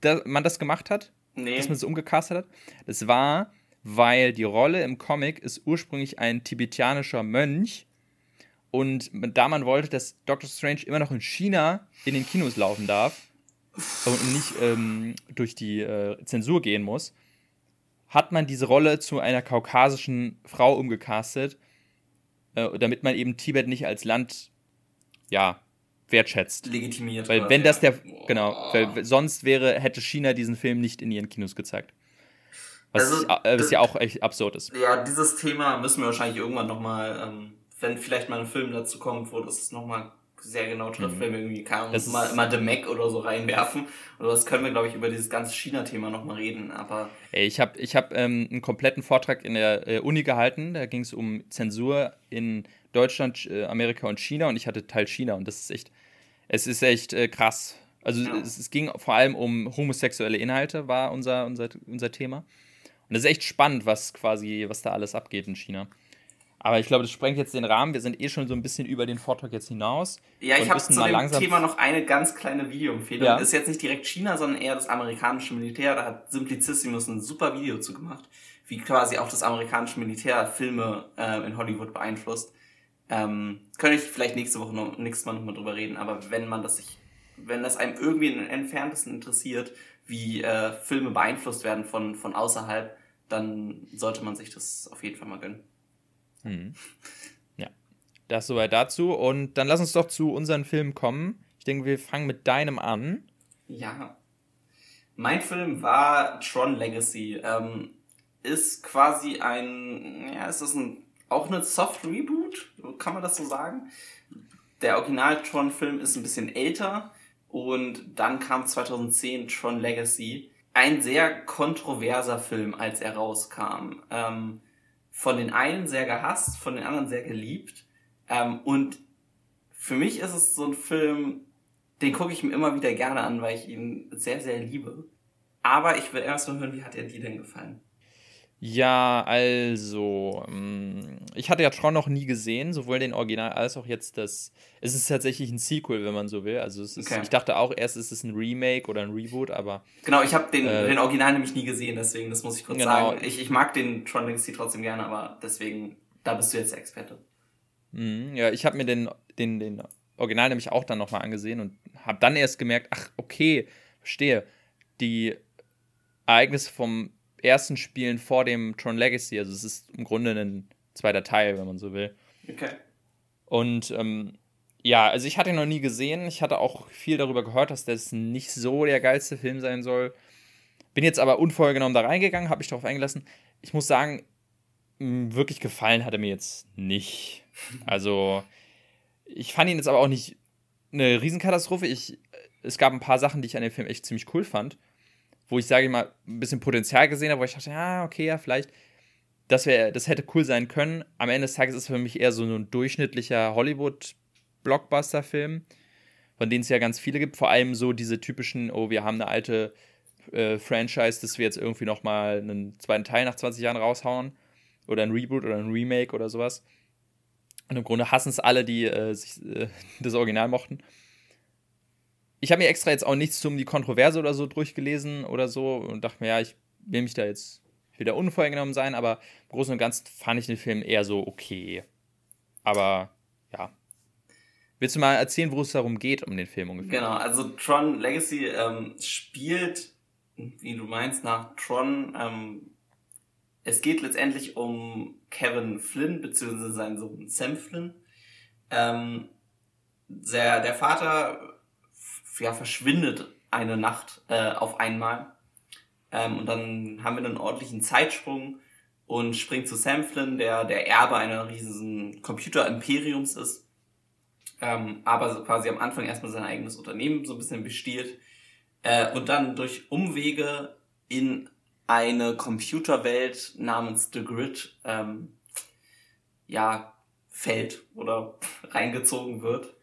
da, man das gemacht hat? Nee. Dass man es umgecastet hat? Das war, weil die Rolle im Comic ist ursprünglich ein tibetianischer Mönch. Und da man wollte, dass Doctor Strange immer noch in China in den Kinos laufen darf und nicht ähm, durch die äh, Zensur gehen muss, hat man diese Rolle zu einer kaukasischen Frau umgecastet, äh, damit man eben Tibet nicht als Land, ja, wertschätzt. Legitimiert. Weil wenn das der, genau, weil sonst wäre, hätte China diesen Film nicht in ihren Kinos gezeigt. Was, also, äh, was ja auch echt absurd ist. Ja, dieses Thema müssen wir wahrscheinlich irgendwann nochmal, ähm, wenn vielleicht mal ein Film dazu kommt, wo das nochmal sehr genau trifft, mhm. wenn wir irgendwie kann das mal immer The Mac oder so reinwerfen. Oder das können wir, glaube ich, über dieses ganze China-Thema nochmal reden. Aber Ey, ich habe ich hab, ähm, einen kompletten Vortrag in der äh, Uni gehalten. Da ging es um Zensur in Deutschland, äh, Amerika und China und ich hatte Teil China und das ist echt, es ist echt äh, krass. Also ja. es, es, ging vor allem um homosexuelle Inhalte, war unser, unser, unser Thema. Und es ist echt spannend, was quasi, was da alles abgeht in China. Aber ich glaube, das sprengt jetzt den Rahmen. Wir sind eh schon so ein bisschen über den Vortrag jetzt hinaus. Ja, ich habe zu dem langsam Thema noch eine ganz kleine Videoempfehlung. Ja. Ist jetzt nicht direkt China, sondern eher das amerikanische Militär. Da hat Simplicissimus ein super Video zu gemacht, wie quasi auch das amerikanische Militär Filme äh, in Hollywood beeinflusst. Ähm, könnte ich vielleicht nächste Woche noch, nächstes Mal nochmal drüber reden, aber wenn man das sich, wenn das einem irgendwie in den Entferntesten interessiert, wie äh, Filme beeinflusst werden von, von außerhalb, dann sollte man sich das auf jeden Fall mal gönnen. Hm. Ja, das soweit dazu. Und dann lass uns doch zu unseren Filmen kommen. Ich denke, wir fangen mit deinem an. Ja. Mein Film war Tron Legacy. Ähm, ist quasi ein, ja, ist das ein, auch eine Soft Reboot? Kann man das so sagen? Der Original Tron-Film ist ein bisschen älter und dann kam 2010 Tron Legacy. Ein sehr kontroverser Film, als er rauskam. Ähm, von den einen sehr gehasst, von den anderen sehr geliebt. Ähm, und für mich ist es so ein Film, den gucke ich mir immer wieder gerne an, weil ich ihn sehr, sehr liebe. Aber ich will erst mal hören, wie hat er dir denn gefallen? Ja, also, mm, ich hatte ja Tron noch nie gesehen, sowohl den Original als auch jetzt das. Es ist tatsächlich ein Sequel, wenn man so will. Also, ist, okay. ich dachte auch erst, ist es ein Remake oder ein Reboot, aber. Genau, ich habe den, äh, den Original nämlich nie gesehen, deswegen, das muss ich kurz genau. sagen. Ich, ich mag den Tron Legacy trotzdem gerne, aber deswegen, da bist du jetzt der Experte. Mhm, ja, ich habe mir den, den, den Original nämlich auch dann nochmal angesehen und habe dann erst gemerkt, ach, okay, verstehe. Die Ereignisse vom ersten Spielen vor dem Tron Legacy. Also es ist im Grunde ein zweiter Teil, wenn man so will. Okay. Und ähm, ja, also ich hatte ihn noch nie gesehen. Ich hatte auch viel darüber gehört, dass das nicht so der geilste Film sein soll. Bin jetzt aber unvorgenommen da reingegangen, habe mich darauf eingelassen. Ich muss sagen, wirklich gefallen hat er mir jetzt nicht. Also, ich fand ihn jetzt aber auch nicht eine Riesenkatastrophe. Ich, es gab ein paar Sachen, die ich an dem Film echt ziemlich cool fand wo ich sage mal ein bisschen Potenzial gesehen habe, wo ich dachte, ja, okay, ja, vielleicht das wäre das hätte cool sein können. Am Ende des Tages ist es für mich eher so ein durchschnittlicher Hollywood Blockbuster Film, von denen es ja ganz viele gibt, vor allem so diese typischen, oh, wir haben eine alte äh, Franchise, dass wir jetzt irgendwie noch mal einen zweiten Teil nach 20 Jahren raushauen oder ein Reboot oder ein Remake oder sowas. Und im Grunde hassen es alle, die äh, sich, äh, das Original mochten ich habe mir extra jetzt auch nichts um die Kontroverse oder so durchgelesen oder so und dachte mir, ja, ich will mich da jetzt wieder unvoreingenommen sein, aber im Großen und Ganzen fand ich den Film eher so okay. Aber ja. Willst du mal erzählen, wo es darum geht, um den Film ungefähr? Genau, also Tron Legacy ähm, spielt wie du meinst, nach Tron. Ähm, es geht letztendlich um Kevin Flynn, beziehungsweise seinen Sohn Sam Flynn. Ähm, der, der Vater ja, verschwindet eine Nacht äh, auf einmal. Ähm, und dann haben wir einen ordentlichen Zeitsprung und springt zu Sam Flynn, der der Erbe einer riesigen Computer-Imperiums ist. Ähm, aber quasi am Anfang erstmal sein eigenes Unternehmen so ein bisschen bestiehlt. Äh, und dann durch Umwege in eine Computerwelt namens The Grid ähm, ja fällt oder reingezogen wird,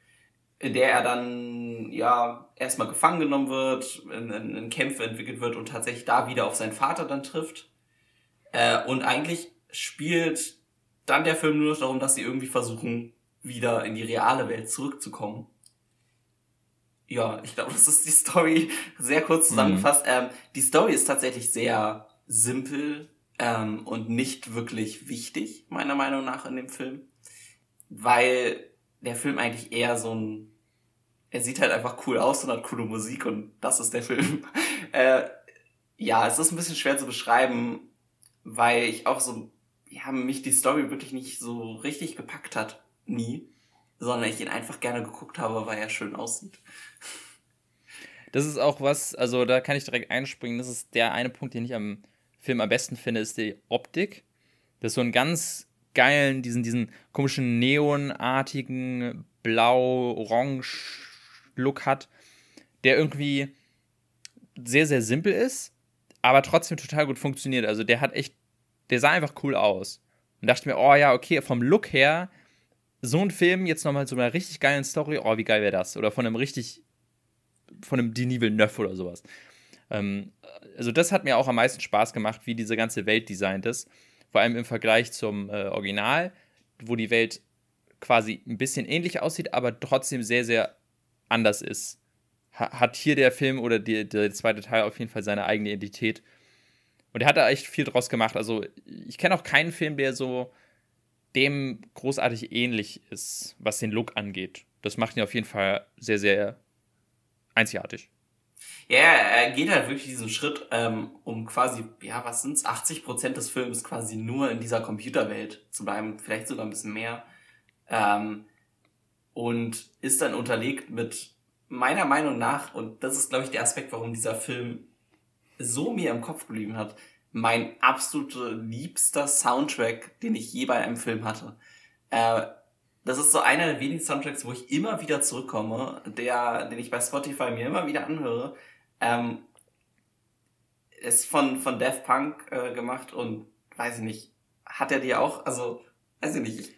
in der er dann ja erstmal gefangen genommen wird, in, in, in Kämpfe entwickelt wird und tatsächlich da wieder auf seinen Vater dann trifft. Äh, und eigentlich spielt dann der Film nur noch darum, dass sie irgendwie versuchen, wieder in die reale Welt zurückzukommen. Ja, ich glaube, das ist die Story sehr kurz zusammengefasst. Mhm. Ähm, die Story ist tatsächlich sehr simpel ähm, und nicht wirklich wichtig, meiner Meinung nach, in dem Film. Weil der Film eigentlich eher so ein. Er sieht halt einfach cool aus und hat coole Musik und das ist der Film. äh, ja, es ist ein bisschen schwer zu beschreiben, weil ich auch so, ja, mich die Story wirklich nicht so richtig gepackt hat. Nie. Sondern ich ihn einfach gerne geguckt habe, weil er schön aussieht. Das ist auch was, also da kann ich direkt einspringen. Das ist der eine Punkt, den ich am Film am besten finde, ist die Optik. Das ist so einen ganz geilen, diesen, diesen komischen neonartigen Blau-Orange-Look hat, der irgendwie sehr, sehr simpel ist, aber trotzdem total gut funktioniert. Also der hat echt, der sah einfach cool aus. Und dachte mir, oh ja, okay, vom Look her, so ein Film jetzt nochmal zu einer richtig geilen Story, oh, wie geil wäre das? Oder von einem richtig, von einem Denis Villeneuve oder sowas. Ähm, also das hat mir auch am meisten Spaß gemacht, wie diese ganze Welt designt ist. Vor allem im Vergleich zum äh, Original, wo die Welt quasi ein bisschen ähnlich aussieht, aber trotzdem sehr, sehr anders ist hat hier der Film oder die, der zweite Teil auf jeden Fall seine eigene Identität. Und er hat da echt viel draus gemacht. Also, ich kenne auch keinen Film, der so dem großartig ähnlich ist, was den Look angeht. Das macht ihn auf jeden Fall sehr, sehr einzigartig. Ja, er geht halt wirklich diesen Schritt, ähm, um quasi, ja, was sind's, 80 Prozent des Films quasi nur in dieser Computerwelt zu bleiben, vielleicht sogar ein bisschen mehr. Ähm, und ist dann unterlegt mit meiner Meinung nach, und das ist, glaube ich, der Aspekt, warum dieser Film so mir im Kopf geblieben hat, mein absoluter liebster Soundtrack, den ich je bei einem Film hatte. Äh, das ist so einer der wenigen Soundtracks, wo ich immer wieder zurückkomme, der, den ich bei Spotify mir immer wieder anhöre. Ähm, ist von, von Daft Punk äh, gemacht und weiß ich nicht, hat er dir auch, also, weiß ich nicht, ich,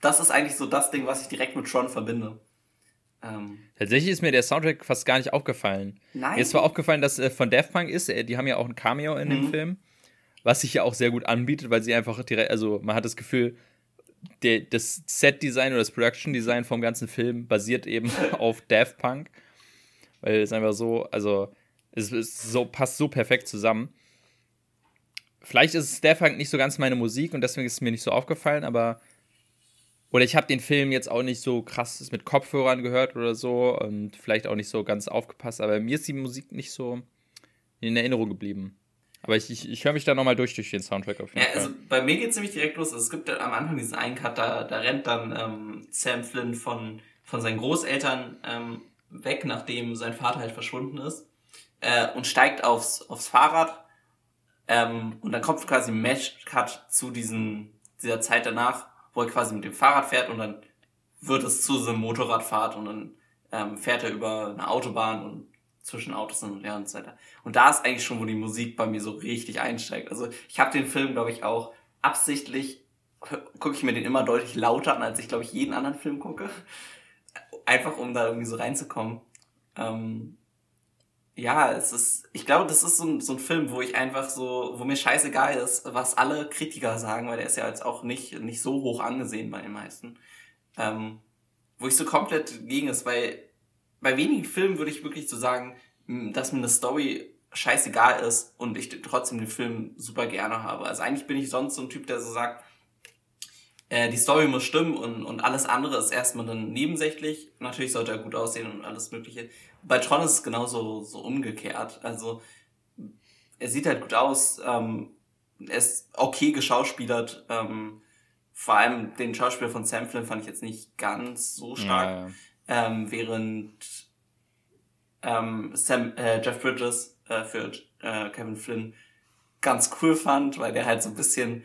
das ist eigentlich so das Ding, was ich direkt mit Tron verbinde. Ähm, Tatsächlich ist mir der Soundtrack fast gar nicht aufgefallen. Nein. Mir ist zwar aufgefallen, dass äh, von Daft Punk ist, äh, die haben ja auch ein Cameo in mhm. dem Film, was sich ja auch sehr gut anbietet, weil sie einfach direkt, also man hat das Gefühl, der, das Set-Design oder das Production-Design vom ganzen Film basiert eben auf Daft Punk. Weil es einfach so, also es ist so, passt so perfekt zusammen. Vielleicht ist Daft Punk nicht so ganz meine Musik und deswegen ist es mir nicht so aufgefallen, aber oder ich habe den Film jetzt auch nicht so krass mit Kopfhörern gehört oder so und vielleicht auch nicht so ganz aufgepasst, aber mir ist die Musik nicht so in Erinnerung geblieben. Aber ich, ich, ich höre mich da nochmal durch durch den Soundtrack auf jeden ja, Fall. Also bei mir geht es nämlich direkt los. Es gibt am Anfang diesen einen Cut, da, da rennt dann ähm, Sam Flynn von, von seinen Großeltern ähm, weg, nachdem sein Vater halt verschwunden ist. Äh, und steigt aufs, aufs Fahrrad. Ähm, und dann kommt quasi ein Match-Cut zu diesen, dieser Zeit danach, wo er quasi mit dem Fahrrad fährt und dann wird es zu so einem Motorradfahrt und dann ähm, fährt er über eine Autobahn und zwischen Autos und, ja, und so weiter. Und da ist eigentlich schon, wo die Musik bei mir so richtig einsteigt. Also ich habe den Film, glaube ich, auch absichtlich, gucke ich mir den immer deutlich lauter an, als ich, glaube ich, jeden anderen Film gucke. Einfach um da irgendwie so reinzukommen. Ähm, ja, es ist, ich glaube, das ist so ein, so ein Film, wo ich einfach so, wo mir scheißegal ist, was alle Kritiker sagen, weil der ist ja jetzt auch nicht, nicht so hoch angesehen bei den meisten. Ähm, wo ich so komplett gegen ist, weil bei wenigen Filmen würde ich wirklich so sagen, dass mir eine Story scheißegal ist und ich trotzdem den Film super gerne habe. Also eigentlich bin ich sonst so ein Typ, der so sagt, die Story muss stimmen und, und alles andere ist erstmal dann nebensächlich. Natürlich sollte er gut aussehen und alles Mögliche. Bei Tron ist es genauso so umgekehrt. Also er sieht halt gut aus, ähm, er ist okay geschauspielert. Ähm, vor allem den Schauspieler von Sam Flynn fand ich jetzt nicht ganz so stark. Ja, ja. Ähm, während ähm, Sam, äh, Jeff Bridges äh, für äh, Kevin Flynn ganz cool fand, weil der halt so ein bisschen,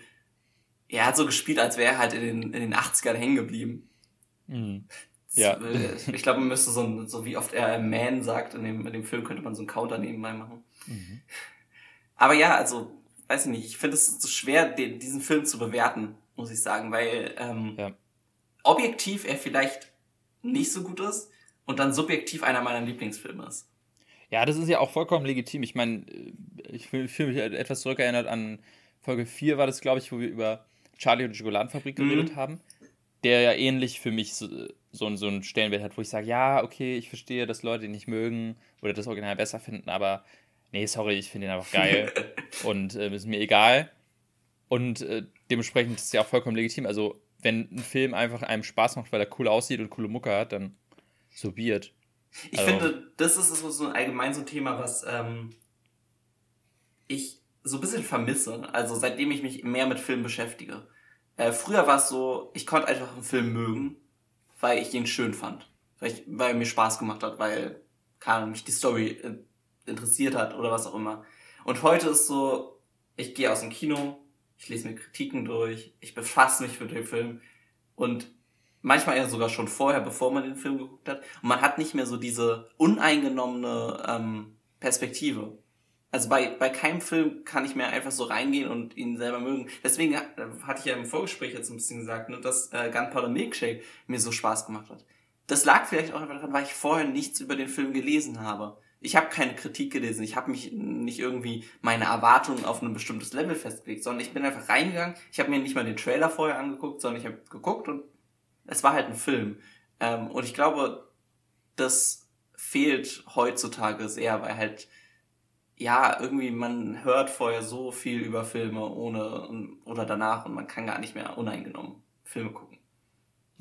er hat so gespielt, als wäre er halt in den, in den 80ern hängen geblieben. Mhm. Ja. Äh, ich glaube, man müsste so, ein, so wie oft er Man sagt, in dem, in dem Film könnte man so einen Counter nebenbei machen. Mhm. Aber ja, also, weiß ich nicht, ich finde es so schwer, den, diesen Film zu bewerten, muss ich sagen, weil ähm, ja. objektiv er vielleicht nicht so gut ist und dann subjektiv einer meiner Lieblingsfilme ist. Ja, das ist ja auch vollkommen legitim. Ich meine, ich fühle mich etwas zurückerinnert an Folge 4 war das, glaube ich, wo wir über Charlie und die Schokoladenfabrik mhm. geredet haben, der ja ähnlich für mich so, so, so einen Stellenwert hat, wo ich sage, ja, okay, ich verstehe, dass Leute ihn nicht mögen oder das Original besser finden, aber nee, sorry, ich finde ihn einfach geil und äh, ist mir egal. Und äh, dementsprechend ist es ja auch vollkommen legitim. Also, wenn ein Film einfach einem Spaß macht, weil er cool aussieht und coole Mucke hat, dann so biert. Ich also, finde, das ist so allgemein so ein Thema, was ähm, ich so ein bisschen vermisse. Also, seitdem ich mich mehr mit Filmen beschäftige. Äh, früher war es so, ich konnte einfach einen Film mögen, weil ich ihn schön fand. Weil, ich, weil er mir Spaß gemacht hat, weil, keine mich die Story äh, interessiert hat oder was auch immer. Und heute ist so, ich gehe aus dem Kino, ich lese mir Kritiken durch, ich befasse mich mit dem Film und manchmal ja sogar schon vorher, bevor man den Film geguckt hat. Und man hat nicht mehr so diese uneingenommene ähm, Perspektive. Also bei, bei keinem Film kann ich mehr einfach so reingehen und ihn selber mögen. Deswegen hatte ich ja im Vorgespräch jetzt ein bisschen gesagt, ne, dass äh, Gunpowder Milkshake mir so Spaß gemacht hat. Das lag vielleicht auch einfach daran, weil ich vorher nichts über den Film gelesen habe ich habe keine Kritik gelesen, ich habe mich nicht irgendwie meine Erwartungen auf ein bestimmtes Level festgelegt, sondern ich bin einfach reingegangen, ich habe mir nicht mal den Trailer vorher angeguckt, sondern ich habe geguckt und es war halt ein Film. Ähm, und ich glaube, das fehlt heutzutage sehr, weil halt, ja, irgendwie man hört vorher so viel über Filme ohne oder danach und man kann gar nicht mehr uneingenommen Filme gucken.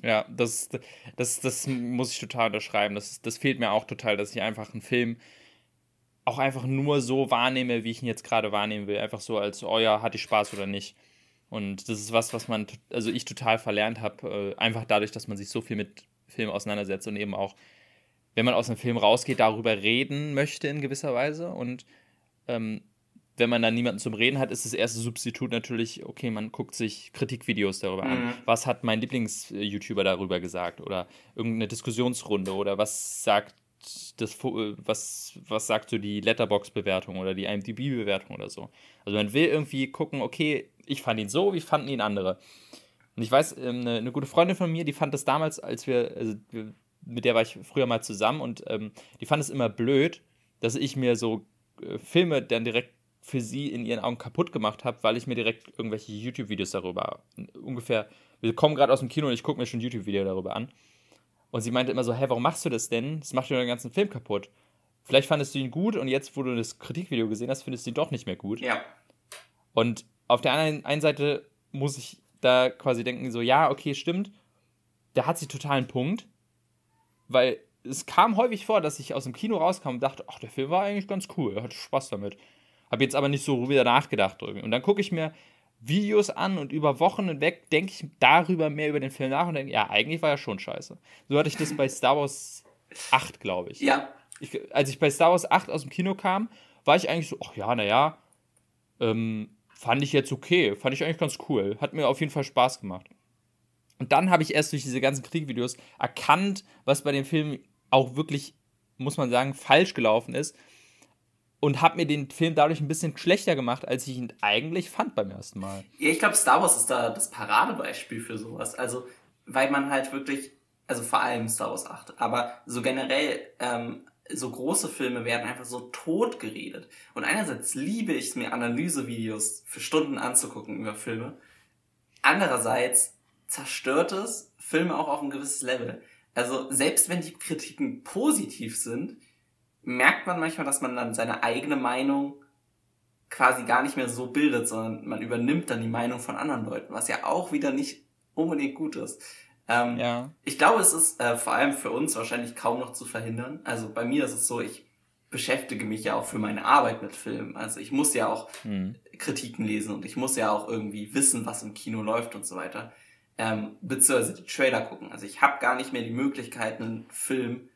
Ja, das, das, das muss ich total unterschreiben. Das, das fehlt mir auch total, dass ich einfach einen Film auch einfach nur so wahrnehme, wie ich ihn jetzt gerade wahrnehmen will. Einfach so als, oh ja, hatte ich Spaß oder nicht. Und das ist was, was man, also ich total verlernt habe, äh, einfach dadurch, dass man sich so viel mit Filmen auseinandersetzt und eben auch, wenn man aus einem Film rausgeht, darüber reden möchte in gewisser Weise. Und ähm, wenn man dann niemanden zum Reden hat, ist das erste Substitut natürlich, okay, man guckt sich Kritikvideos darüber mhm. an. Was hat mein Lieblings-YouTuber darüber gesagt? Oder irgendeine Diskussionsrunde oder was sagt das, was, was sagt so die Letterbox-Bewertung oder die IMDb-Bewertung oder so. Also man will irgendwie gucken, okay, ich fand ihn so, wie fanden ihn andere. Und ich weiß, ähm, eine, eine gute Freundin von mir, die fand das damals, als wir, also mit der war ich früher mal zusammen und ähm, die fand es immer blöd, dass ich mir so äh, Filme dann direkt für sie in ihren Augen kaputt gemacht habe, weil ich mir direkt irgendwelche YouTube-Videos darüber ungefähr, wir kommen gerade aus dem Kino und ich gucke mir schon YouTube-Video darüber an. Und sie meinte immer so, hä, warum machst du das denn? Das macht dir den ganzen Film kaputt. Vielleicht fandest du ihn gut und jetzt, wo du das Kritikvideo gesehen hast, findest du ihn doch nicht mehr gut. Ja. Und auf der anderen einen Seite muss ich da quasi denken, so, ja, okay, stimmt. Der hat sie totalen Punkt. Weil es kam häufig vor, dass ich aus dem Kino rauskam und dachte, ach, der Film war eigentlich ganz cool, hatte Spaß damit. Habe jetzt aber nicht so wieder nachgedacht. Und dann gucke ich mir Videos an und über Wochen hinweg denke ich darüber mehr über den Film nach und denke, ja, eigentlich war er schon scheiße. So hatte ich das bei Star Wars 8, glaube ich. Ja. Ich, als ich bei Star Wars 8 aus dem Kino kam, war ich eigentlich so, ach ja, naja, ähm, fand ich jetzt okay, fand ich eigentlich ganz cool. Hat mir auf jeden Fall Spaß gemacht. Und dann habe ich erst durch diese ganzen Kriegvideos erkannt, was bei dem Film auch wirklich, muss man sagen, falsch gelaufen ist und habe mir den Film dadurch ein bisschen schlechter gemacht, als ich ihn eigentlich fand beim ersten Mal. Ja, ich glaube, Star Wars ist da das Paradebeispiel für sowas. Also, weil man halt wirklich, also vor allem Star Wars 8, aber so generell, ähm, so große Filme werden einfach so tot geredet. Und einerseits liebe ich es mir, Analysevideos für Stunden anzugucken über Filme. Andererseits zerstört es Filme auch auf ein gewisses Level. Also selbst wenn die Kritiken positiv sind, merkt man manchmal, dass man dann seine eigene Meinung quasi gar nicht mehr so bildet, sondern man übernimmt dann die Meinung von anderen Leuten, was ja auch wieder nicht unbedingt gut ist. Ähm, ja. Ich glaube, es ist äh, vor allem für uns wahrscheinlich kaum noch zu verhindern. Also bei mir ist es so, ich beschäftige mich ja auch für meine Arbeit mit Filmen. Also ich muss ja auch mhm. Kritiken lesen und ich muss ja auch irgendwie wissen, was im Kino läuft und so weiter. Ähm, beziehungsweise die Trailer gucken. Also ich habe gar nicht mehr die Möglichkeit, einen Film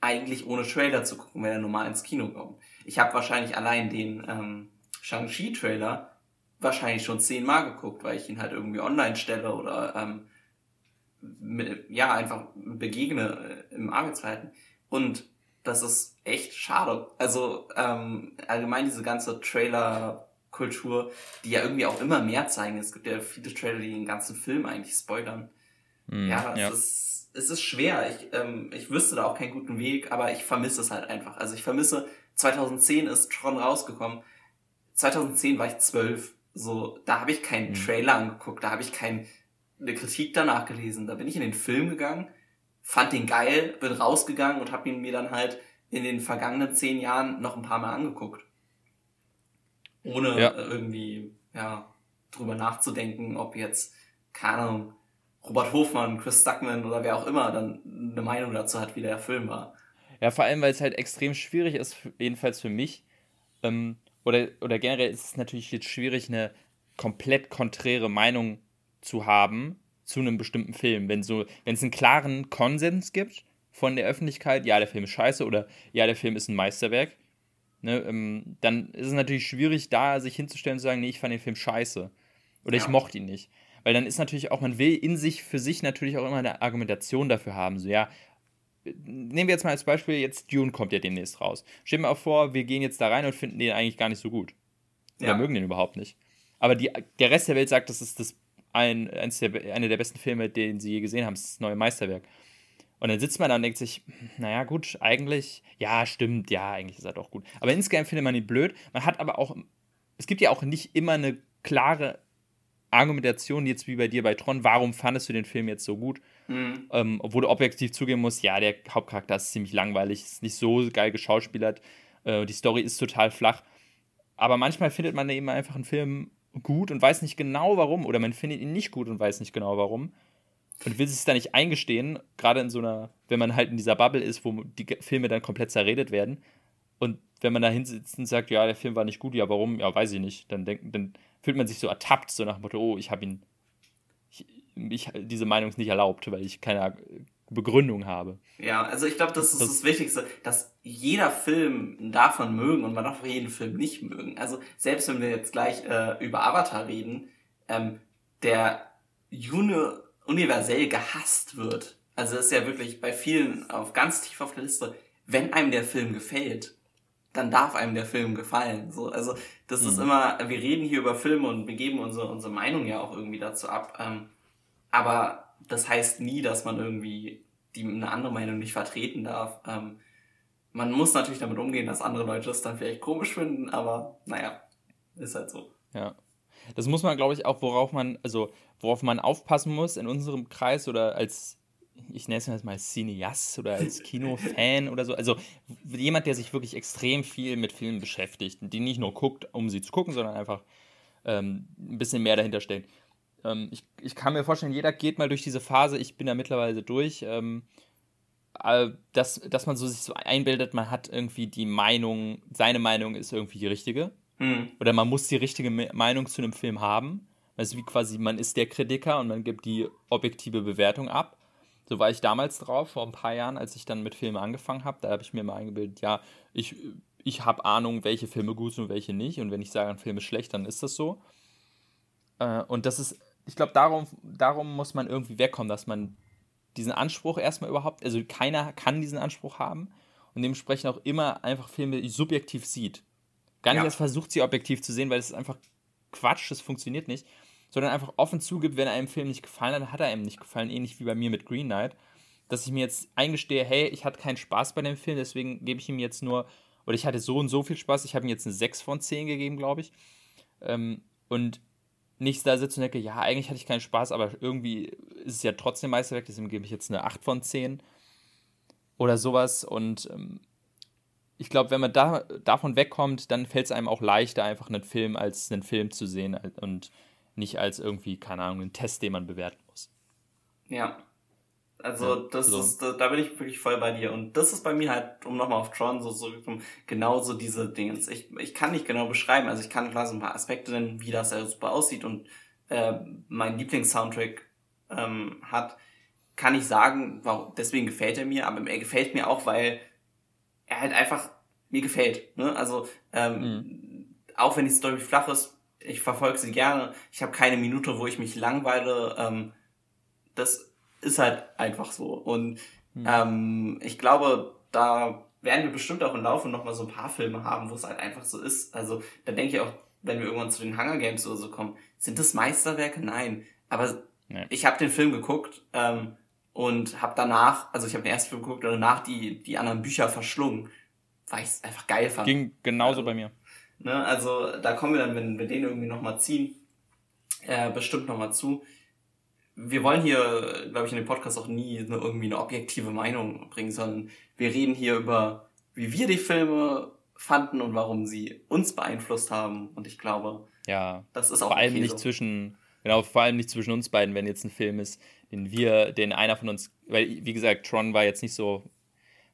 eigentlich ohne Trailer zu gucken, wenn er normal ins Kino kommt. Ich habe wahrscheinlich allein den ähm, Shang-Chi-Trailer wahrscheinlich schon zehnmal geguckt, weil ich ihn halt irgendwie online stelle oder ähm, mit, ja, einfach begegne äh, im Arbeitsverhalten. Und das ist echt schade. Also ähm, allgemein diese ganze Trailer-Kultur, die ja irgendwie auch immer mehr zeigen. Es gibt ja viele Trailer, die den ganzen Film eigentlich spoilern. Mm, ja, ja, es ist, es ist schwer. Ich, ähm, ich wüsste da auch keinen guten Weg, aber ich vermisse es halt einfach. Also ich vermisse, 2010 ist Tron rausgekommen. 2010 war ich zwölf. So, da habe ich keinen mhm. Trailer angeguckt, da habe ich keine Kritik danach gelesen. Da bin ich in den Film gegangen, fand den geil, bin rausgegangen und habe ihn mir dann halt in den vergangenen zehn Jahren noch ein paar Mal angeguckt. Ohne ja. irgendwie, ja, drüber nachzudenken, ob jetzt, keine Ahnung, Robert Hofmann, Chris Stuckman oder wer auch immer dann eine Meinung dazu hat, wie der Film war. Ja, vor allem, weil es halt extrem schwierig ist, jedenfalls für mich, ähm, oder, oder generell ist es natürlich jetzt schwierig, eine komplett konträre Meinung zu haben zu einem bestimmten Film. Wenn so, wenn es einen klaren Konsens gibt von der Öffentlichkeit, ja, der Film ist scheiße oder ja, der Film ist ein Meisterwerk, ne, ähm, dann ist es natürlich schwierig, da sich hinzustellen und zu sagen, nee, ich fand den Film scheiße. Oder ja. ich mochte ihn nicht. Weil dann ist natürlich auch, man will in sich für sich natürlich auch immer eine Argumentation dafür haben. So, ja, nehmen wir jetzt mal als Beispiel, jetzt Dune kommt ja demnächst raus. Stell dir mal vor, wir gehen jetzt da rein und finden den eigentlich gar nicht so gut. Ja. Wir mögen den überhaupt nicht. Aber die, der Rest der Welt sagt, das ist das ein, eins der, einer der besten Filme, den sie je gesehen haben, das neue Meisterwerk. Und dann sitzt man da und denkt sich, naja, gut, eigentlich, ja, stimmt, ja, eigentlich ist er doch gut. Aber insgesamt findet man ihn blöd. Man hat aber auch, es gibt ja auch nicht immer eine klare Argumentation, jetzt wie bei dir bei Tron, warum fandest du den Film jetzt so gut? Mhm. Ähm, obwohl du objektiv zugeben musst, ja, der Hauptcharakter ist ziemlich langweilig, ist nicht so geil geschauspielert, äh, die Story ist total flach. Aber manchmal findet man eben einfach einen Film gut und weiß nicht genau warum, oder man findet ihn nicht gut und weiß nicht genau warum. Und will sich da nicht eingestehen, gerade in so einer, wenn man halt in dieser Bubble ist, wo die Filme dann komplett zerredet werden. Und wenn man da hinsitzt und sagt, ja, der Film war nicht gut, ja, warum? Ja, weiß ich nicht. Dann, denk, dann fühlt man sich so ertappt, so nach dem Motto, oh, ich habe ihn, ich, ich, diese Meinung ist nicht erlaubt, weil ich keine Begründung habe. Ja, also ich glaube, das ist das, das, Wichtigste, dass jeder Film davon mögen und man darf auch jeden Film nicht mögen. Also selbst wenn wir jetzt gleich äh, über Avatar reden, ähm, der uni universell gehasst wird. Also ist ja wirklich bei vielen auf ganz tief auf der Liste, wenn einem der Film gefällt, dann darf einem der Film gefallen. So, also das mhm. ist immer, wir reden hier über Filme und wir geben unsere, unsere Meinung ja auch irgendwie dazu ab. Ähm, aber das heißt nie, dass man irgendwie die eine andere Meinung nicht vertreten darf. Ähm, man muss natürlich damit umgehen, dass andere Leute das dann vielleicht komisch finden, aber naja, ist halt so. Ja. Das muss man, glaube ich, auch, worauf man, also worauf man aufpassen muss in unserem Kreis oder als ich nenne es jetzt mal Cineast oder als Kinofan oder so. Also jemand, der sich wirklich extrem viel mit Filmen beschäftigt, die nicht nur guckt, um sie zu gucken, sondern einfach ähm, ein bisschen mehr dahinter stellen. Ähm, ich, ich kann mir vorstellen, jeder geht mal durch diese Phase, ich bin da mittlerweile durch, ähm, dass, dass man so sich so einbildet, man hat irgendwie die Meinung, seine Meinung ist irgendwie die richtige. Mhm. Oder man muss die richtige Meinung zu einem Film haben. Also wie quasi, man ist der Kritiker und man gibt die objektive Bewertung ab. So war ich damals drauf, vor ein paar Jahren, als ich dann mit Filmen angefangen habe. Da habe ich mir mal eingebildet, ja, ich, ich habe Ahnung, welche Filme gut sind und welche nicht. Und wenn ich sage, ein Film ist schlecht, dann ist das so. Äh, und das ist, ich glaube, darum, darum muss man irgendwie wegkommen, dass man diesen Anspruch erstmal überhaupt, also keiner kann diesen Anspruch haben und dementsprechend auch immer einfach Filme subjektiv sieht. Gar nicht ja. erst versucht, sie objektiv zu sehen, weil das ist einfach Quatsch, das funktioniert nicht sondern einfach offen zugibt, wenn einem Film nicht gefallen hat, hat er einem nicht gefallen, ähnlich wie bei mir mit Green Knight, dass ich mir jetzt eingestehe, hey, ich hatte keinen Spaß bei dem Film, deswegen gebe ich ihm jetzt nur, oder ich hatte so und so viel Spaß, ich habe ihm jetzt eine 6 von 10 gegeben, glaube ich. Ähm, und nicht da sitze und denke, ja, eigentlich hatte ich keinen Spaß, aber irgendwie ist es ja trotzdem Meisterwerk, deswegen gebe ich jetzt eine 8 von 10 oder sowas. Und ähm, ich glaube, wenn man da, davon wegkommt, dann fällt es einem auch leichter, einfach einen Film als einen Film zu sehen und nicht als irgendwie, keine Ahnung, einen Test, den man bewerten muss. Ja. Also ja, das so. ist, da bin ich wirklich voll bei dir. Und das ist bei mir halt, um nochmal auf Tron so zurückzukommen, genauso diese Dinge. Ich, ich kann nicht genau beschreiben, also ich kann klar so ein paar Aspekte nennen, wie das ja super aussieht und äh, mein Lieblings-Soundtrack ähm, hat, kann ich sagen, warum, deswegen gefällt er mir, aber er gefällt mir auch, weil er halt einfach mir gefällt. Ne? Also ähm, mhm. auch wenn die Story flach ist, ich verfolge sie gerne. Ich habe keine Minute, wo ich mich langweile. Ähm, das ist halt einfach so. Und mhm. ähm, ich glaube, da werden wir bestimmt auch im Laufe noch mal so ein paar Filme haben, wo es halt einfach so ist. Also da denke ich auch, wenn wir irgendwann zu den Hunger Games oder so kommen, sind das Meisterwerke? Nein. Aber nee. ich habe den Film geguckt ähm, und habe danach, also ich habe den ersten Film geguckt und danach die, die anderen Bücher verschlungen, weil ich es einfach geil fand. Ging genauso also, bei mir. Ne, also da kommen wir dann, wenn wir den irgendwie noch mal ziehen, äh, bestimmt noch mal zu wir wollen hier, glaube ich, in dem Podcast auch nie eine, irgendwie eine objektive Meinung bringen, sondern wir reden hier über, wie wir die Filme fanden und warum sie uns beeinflusst haben. Und ich glaube, ja, das ist auch vor allem okay nicht so. zwischen, genau, vor allem nicht zwischen uns beiden, wenn jetzt ein Film ist, den wir, den einer von uns, weil wie gesagt, Tron war jetzt nicht so,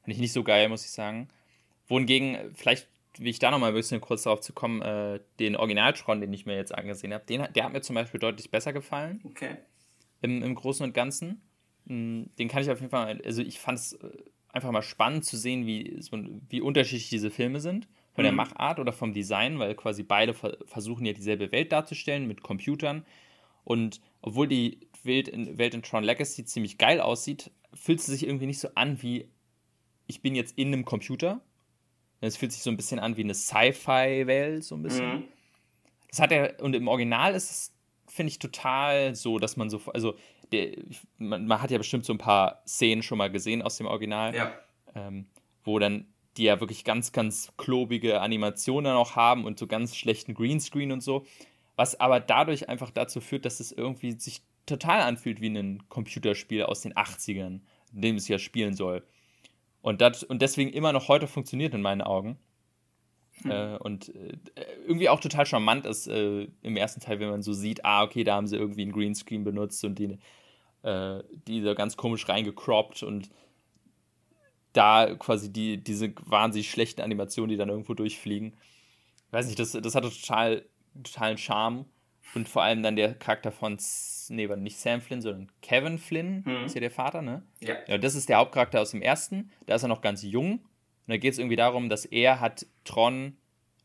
fand ich nicht so geil, muss ich sagen. Wohingegen, vielleicht wie ich da nochmal ein bisschen kurz darauf zu kommen, äh, den Original-Tron, den ich mir jetzt angesehen habe, der hat mir zum Beispiel deutlich besser gefallen. Okay im, im Großen und Ganzen. Mm, den kann ich auf jeden Fall, also ich fand es äh, einfach mal spannend zu sehen, wie, wie unterschiedlich diese Filme sind. Von mhm. der Machart oder vom Design, weil quasi beide versuchen ja dieselbe Welt darzustellen mit Computern. Und obwohl die Welt in, Welt in Tron Legacy ziemlich geil aussieht, fühlt sie sich irgendwie nicht so an wie ich bin jetzt in einem Computer. Es fühlt sich so ein bisschen an wie eine Sci-Fi-Welt, so ein bisschen. Mhm. Das hat er, und im Original ist es finde ich total so, dass man so, also der, man, man, hat ja bestimmt so ein paar Szenen schon mal gesehen aus dem Original, ja. ähm, wo dann die ja wirklich ganz, ganz klobige Animationen auch haben und so ganz schlechten Greenscreen und so, was aber dadurch einfach dazu führt, dass es irgendwie sich total anfühlt wie ein Computerspiel aus den 80ern, in dem es ja spielen soll. Und, das, und deswegen immer noch heute funktioniert in meinen Augen. Mhm. Äh, und äh, irgendwie auch total charmant ist äh, im ersten Teil, wenn man so sieht, ah, okay, da haben sie irgendwie einen Greenscreen benutzt und die, äh, die da ganz komisch reingecroppt und da quasi die, diese wahnsinnig schlechten Animationen, die dann irgendwo durchfliegen. Ich weiß nicht, das, das hatte total, totalen Charme. Und vor allem dann der Charakter von, nee, nicht Sam Flynn, sondern Kevin Flynn, mhm. ist ja der Vater, ne? Ja. ja. Das ist der Hauptcharakter aus dem ersten. Da ist er noch ganz jung und da geht es irgendwie darum, dass er hat Tron,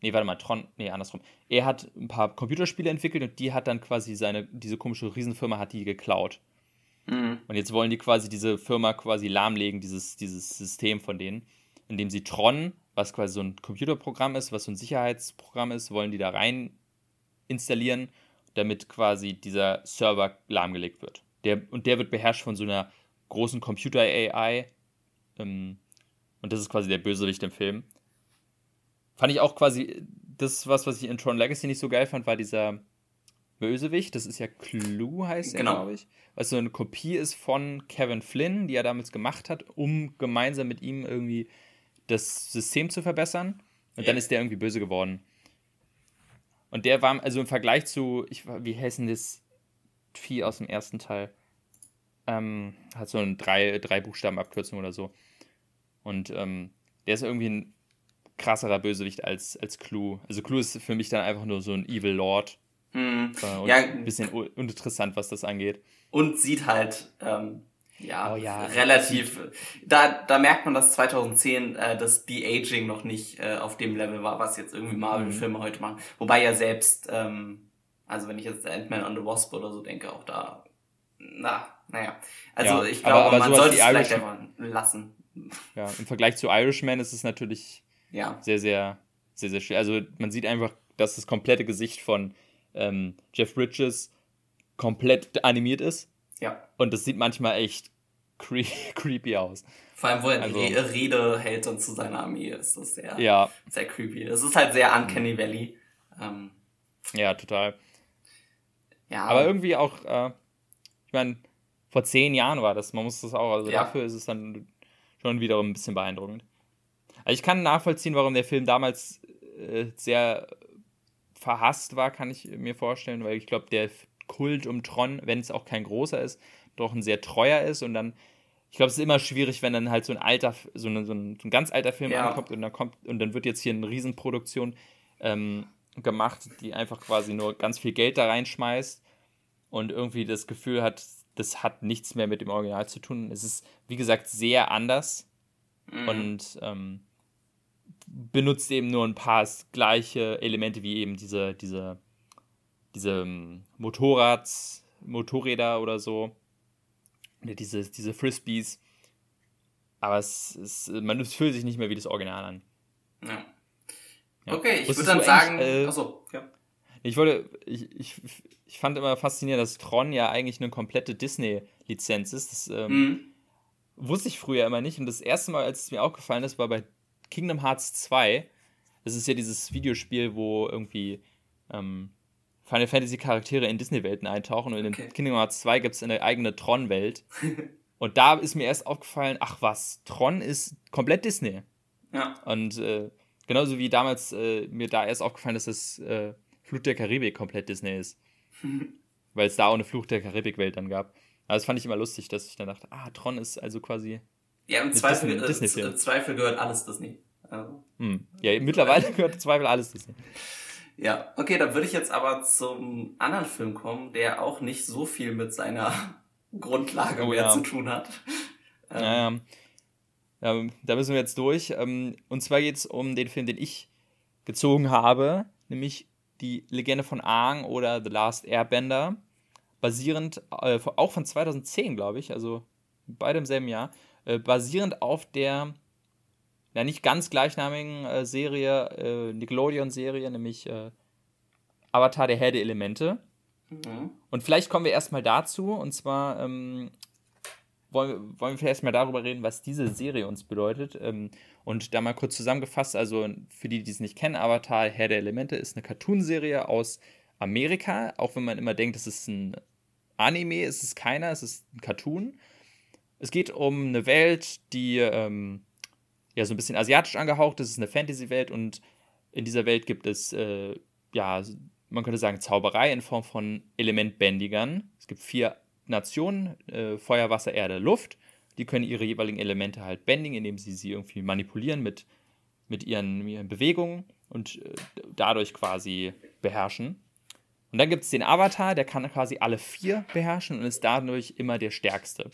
nee, warte mal, Tron, nee, andersrum. Er hat ein paar Computerspiele entwickelt und die hat dann quasi seine, diese komische Riesenfirma hat die geklaut. Mhm. Und jetzt wollen die quasi diese Firma quasi lahmlegen, dieses, dieses System von denen, indem sie Tron, was quasi so ein Computerprogramm ist, was so ein Sicherheitsprogramm ist, wollen die da rein installieren, damit quasi dieser Server lahmgelegt wird. Der, und der wird beherrscht von so einer großen Computer-AI, ähm, und das ist quasi der Bösewicht im Film. Fand ich auch quasi, das ist was, was ich in Tron Legacy nicht so geil fand, war dieser Bösewicht. Das ist ja Clue, heißt er, genau. glaube ich. Was so eine Kopie ist von Kevin Flynn, die er damals gemacht hat, um gemeinsam mit ihm irgendwie das System zu verbessern. Und yeah. dann ist der irgendwie böse geworden. Und der war, also im Vergleich zu, ich, wie heißt denn das Vieh aus dem ersten Teil? Ähm, hat so eine drei, drei Buchstaben-Abkürzung oder so. Und ähm, der ist irgendwie ein krasserer Bösewicht als, als Clue. Also Clue ist für mich dann einfach nur so ein Evil Lord. Hm. Äh, ja, ein bisschen uninteressant, was das angeht. Und sieht halt, ähm, ja, oh, ja, relativ. Da, da merkt man, dass 2010 äh, das De-Aging noch nicht äh, auf dem Level war, was jetzt irgendwie Marvel-Filme mhm. heute machen. Wobei ja selbst, ähm, also wenn ich jetzt Ant-Man and the Wasp oder so denke, auch da, na, naja. Also ja, ich glaube, aber, aber man sollte es vielleicht einfach lassen. Ja, im Vergleich zu Irishman ist es natürlich ja. sehr, sehr, sehr, sehr schwer. Also man sieht einfach, dass das komplette Gesicht von ähm, Jeff Bridges komplett animiert ist. Ja. Und das sieht manchmal echt cre creepy aus. Vor allem, wo er also, Re Rede hält und zu seiner Armee ist das sehr, ja. sehr creepy. Es ist halt sehr Uncanny Valley. Ähm, ja, total. Ja. Aber irgendwie auch, äh, ich meine, vor zehn Jahren war das, man muss das auch, also ja. dafür ist es dann schon wiederum ein bisschen beeindruckend. Also ich kann nachvollziehen, warum der Film damals äh, sehr verhasst war, kann ich mir vorstellen, weil ich glaube, der Kult um Tron, wenn es auch kein großer ist, doch ein sehr treuer ist und dann ich glaube, es ist immer schwierig, wenn dann halt so ein alter, so, eine, so, ein, so ein, ganz alter Film ja. ankommt und dann kommt und dann wird jetzt hier eine Riesenproduktion ähm, gemacht, die einfach quasi nur ganz viel Geld da reinschmeißt und irgendwie das Gefühl hat, das hat nichts mehr mit dem Original zu tun. Es ist, wie gesagt, sehr anders mhm. und ähm, benutzt eben nur ein paar gleiche Elemente wie eben diese, diese, diese ähm, Motorrads, Motorräder oder so. Oder diese, diese Frisbees. Aber es, es, man fühlt sich nicht mehr wie das Original an. Ja. ja. Okay, ich würde dann sagen. Äh, achso, ja. Ich wollte, ich, ich, ich fand immer faszinierend, dass Tron ja eigentlich eine komplette Disney-Lizenz ist. Das ähm, mhm. wusste ich früher immer nicht. Und das erste Mal, als es mir aufgefallen ist, war bei Kingdom Hearts 2. Das ist ja dieses Videospiel, wo irgendwie ähm, Final Fantasy Charaktere in Disney-Welten eintauchen. Und okay. in Kingdom Hearts 2 gibt es eine eigene Tron-Welt. und da ist mir erst aufgefallen, ach was, Tron ist komplett Disney. Ja. Und äh, genauso wie damals äh, mir da erst aufgefallen ist, dass äh, Fluch der Karibik komplett Disney ist. Weil es da auch eine Fluch der Karibik-Welt dann gab. Aber das fand ich immer lustig, dass ich dann dachte, ah, Tron ist also quasi. Ja, im Zweifel, Disney, äh, Disney. Zweifel gehört alles Disney. Also. Hm. Ja, mittlerweile gehört Zweifel alles Disney. Ja, okay, dann würde ich jetzt aber zum anderen Film kommen, der auch nicht so viel mit seiner Grundlage oh, mehr ja. zu tun hat. Ähm, ja, ja. ja, da müssen wir jetzt durch. Ähm, und zwar geht es um den Film, den ich gezogen habe, nämlich die Legende von Aang oder The Last Airbender, basierend, äh, auch von 2010, glaube ich, also beide im selben Jahr, äh, basierend auf der ja, nicht ganz gleichnamigen äh, Serie, äh, Nickelodeon-Serie, nämlich äh, Avatar der Herr der Elemente. Mhm. Und vielleicht kommen wir erstmal dazu, und zwar ähm, wollen, wollen wir vielleicht erstmal darüber reden, was diese Serie uns bedeutet. Ähm, und da mal kurz zusammengefasst, also für die, die es nicht kennen, Avatar Herr der Elemente ist eine Cartoonserie aus Amerika, auch wenn man immer denkt, es ist ein Anime, es ist keiner, es ist ein Cartoon. Es geht um eine Welt, die ähm, ja so ein bisschen asiatisch angehaucht es ist eine Fantasy-Welt und in dieser Welt gibt es, äh, ja, man könnte sagen, Zauberei in Form von Elementbändigern. Es gibt vier Nationen, äh, Feuer, Wasser, Erde, Luft. Die können ihre jeweiligen Elemente halt bändigen, indem sie sie irgendwie manipulieren mit, mit ihren, ihren Bewegungen und äh, dadurch quasi beherrschen. Und dann gibt es den Avatar, der kann quasi alle vier beherrschen und ist dadurch immer der Stärkste.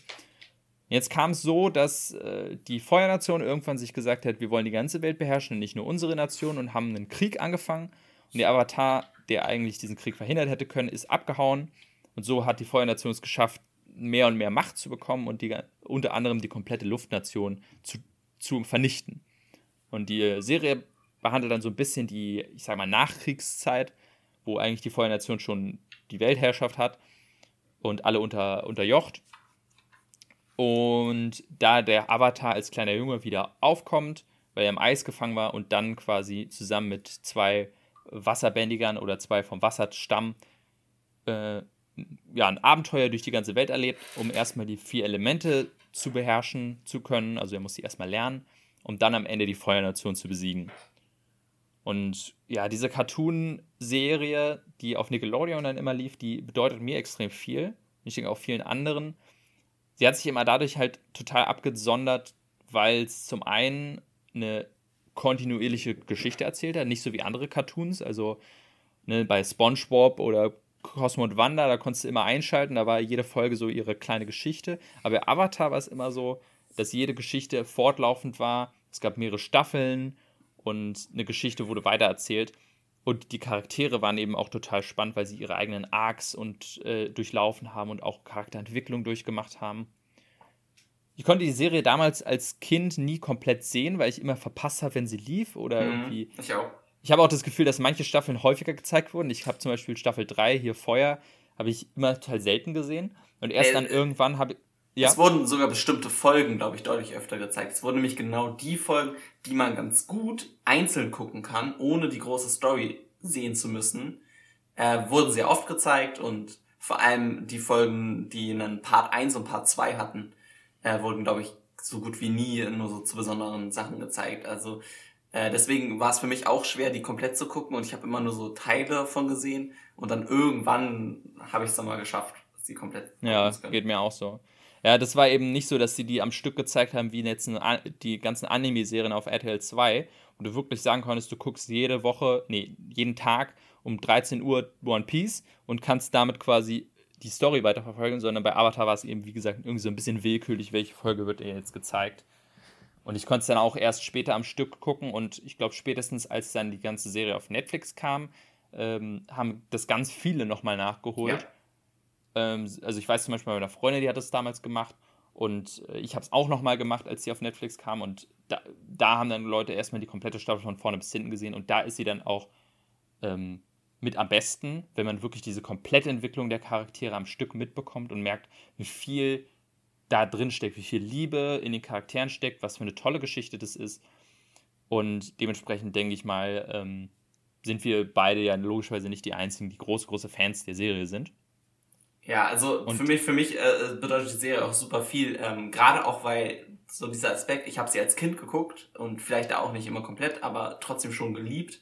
Jetzt kam es so, dass äh, die Feuernation irgendwann sich gesagt hat, wir wollen die ganze Welt beherrschen und nicht nur unsere Nation und haben einen Krieg angefangen. Und der Avatar, der eigentlich diesen Krieg verhindert hätte können, ist abgehauen. Und so hat die Feuernation es geschafft, mehr und mehr Macht zu bekommen und die, unter anderem die komplette Luftnation zu, zu vernichten. Und die Serie behandelt dann so ein bisschen die, ich sag mal, Nachkriegszeit, wo eigentlich die Feuernation schon die Weltherrschaft hat und alle unter, unterjocht. Und da der Avatar als kleiner Junge wieder aufkommt, weil er im Eis gefangen war und dann quasi zusammen mit zwei Wasserbändigern oder zwei vom Wasserstamm äh, ja, ein Abenteuer durch die ganze Welt erlebt, um erstmal die vier Elemente zu beherrschen zu können. Also er muss sie erstmal lernen, um dann am Ende die Feuernation zu besiegen. Und ja, diese Cartoon-Serie, die auf Nickelodeon dann immer lief, die bedeutet mir extrem viel. Ich denke auch vielen anderen sie hat sich immer dadurch halt total abgesondert, weil es zum einen eine kontinuierliche Geschichte erzählt hat, nicht so wie andere Cartoons. Also ne, bei SpongeBob oder Cosmo und Wanda, da konntest du immer einschalten, da war jede Folge so ihre kleine Geschichte. Aber bei Avatar war es immer so, dass jede Geschichte fortlaufend war. Es gab mehrere Staffeln und eine Geschichte wurde weitererzählt. Und die Charaktere waren eben auch total spannend, weil sie ihre eigenen Arcs und äh, durchlaufen haben und auch Charakterentwicklung durchgemacht haben. Ich konnte die Serie damals als Kind nie komplett sehen, weil ich immer verpasst habe, wenn sie lief oder mhm, irgendwie. Ich auch. Ich habe auch das Gefühl, dass manche Staffeln häufiger gezeigt wurden. Ich habe zum Beispiel Staffel 3, hier Feuer, habe ich immer total selten gesehen. Und erst äh, dann irgendwann habe ich. Ja. Es wurden sogar bestimmte Folgen, glaube ich, deutlich öfter gezeigt. Es wurden nämlich genau die Folgen, die man ganz gut einzeln gucken kann, ohne die große Story sehen zu müssen, äh, wurden sehr oft gezeigt und vor allem die Folgen, die einen Part 1 und Part 2 hatten, äh, wurden, glaube ich, so gut wie nie nur so zu besonderen Sachen gezeigt. Also äh, deswegen war es für mich auch schwer, die komplett zu gucken und ich habe immer nur so Teile davon gesehen und dann irgendwann habe ich es dann mal geschafft, sie komplett. Ja, geht mir auch so. Ja, das war eben nicht so, dass sie die am Stück gezeigt haben, wie jetzt die ganzen Anime-Serien auf RTL 2, wo du wirklich sagen konntest, du guckst jede Woche, nee, jeden Tag um 13 Uhr One Piece und kannst damit quasi die Story weiterverfolgen, sondern bei Avatar war es eben, wie gesagt, irgendwie so ein bisschen willkürlich, welche Folge wird ihr jetzt gezeigt. Und ich konnte es dann auch erst später am Stück gucken und ich glaube, spätestens als dann die ganze Serie auf Netflix kam, ähm, haben das ganz viele nochmal nachgeholt. Ja. Ähm, also ich weiß zum Beispiel bei meiner Freundin, die hat das damals gemacht und äh, ich habe es auch nochmal gemacht, als sie auf Netflix kam und da, da, haben dann Leute erstmal die komplette Staffel von vorne bis hinten gesehen und da ist sie dann auch ähm, mit am besten, wenn man wirklich diese komplette Entwicklung der Charaktere am Stück mitbekommt und merkt, wie viel da drin steckt, wie viel Liebe in den Charakteren steckt, was für eine tolle Geschichte das ist. Und dementsprechend denke ich mal, ähm, sind wir beide ja logischerweise nicht die einzigen, die große, große Fans der Serie sind. Ja, also und für mich, für mich äh, bedeutet die Serie auch super viel. Ähm, Gerade auch, weil so dieser Aspekt, ich habe sie als Kind geguckt und vielleicht da auch nicht immer komplett, aber trotzdem schon geliebt.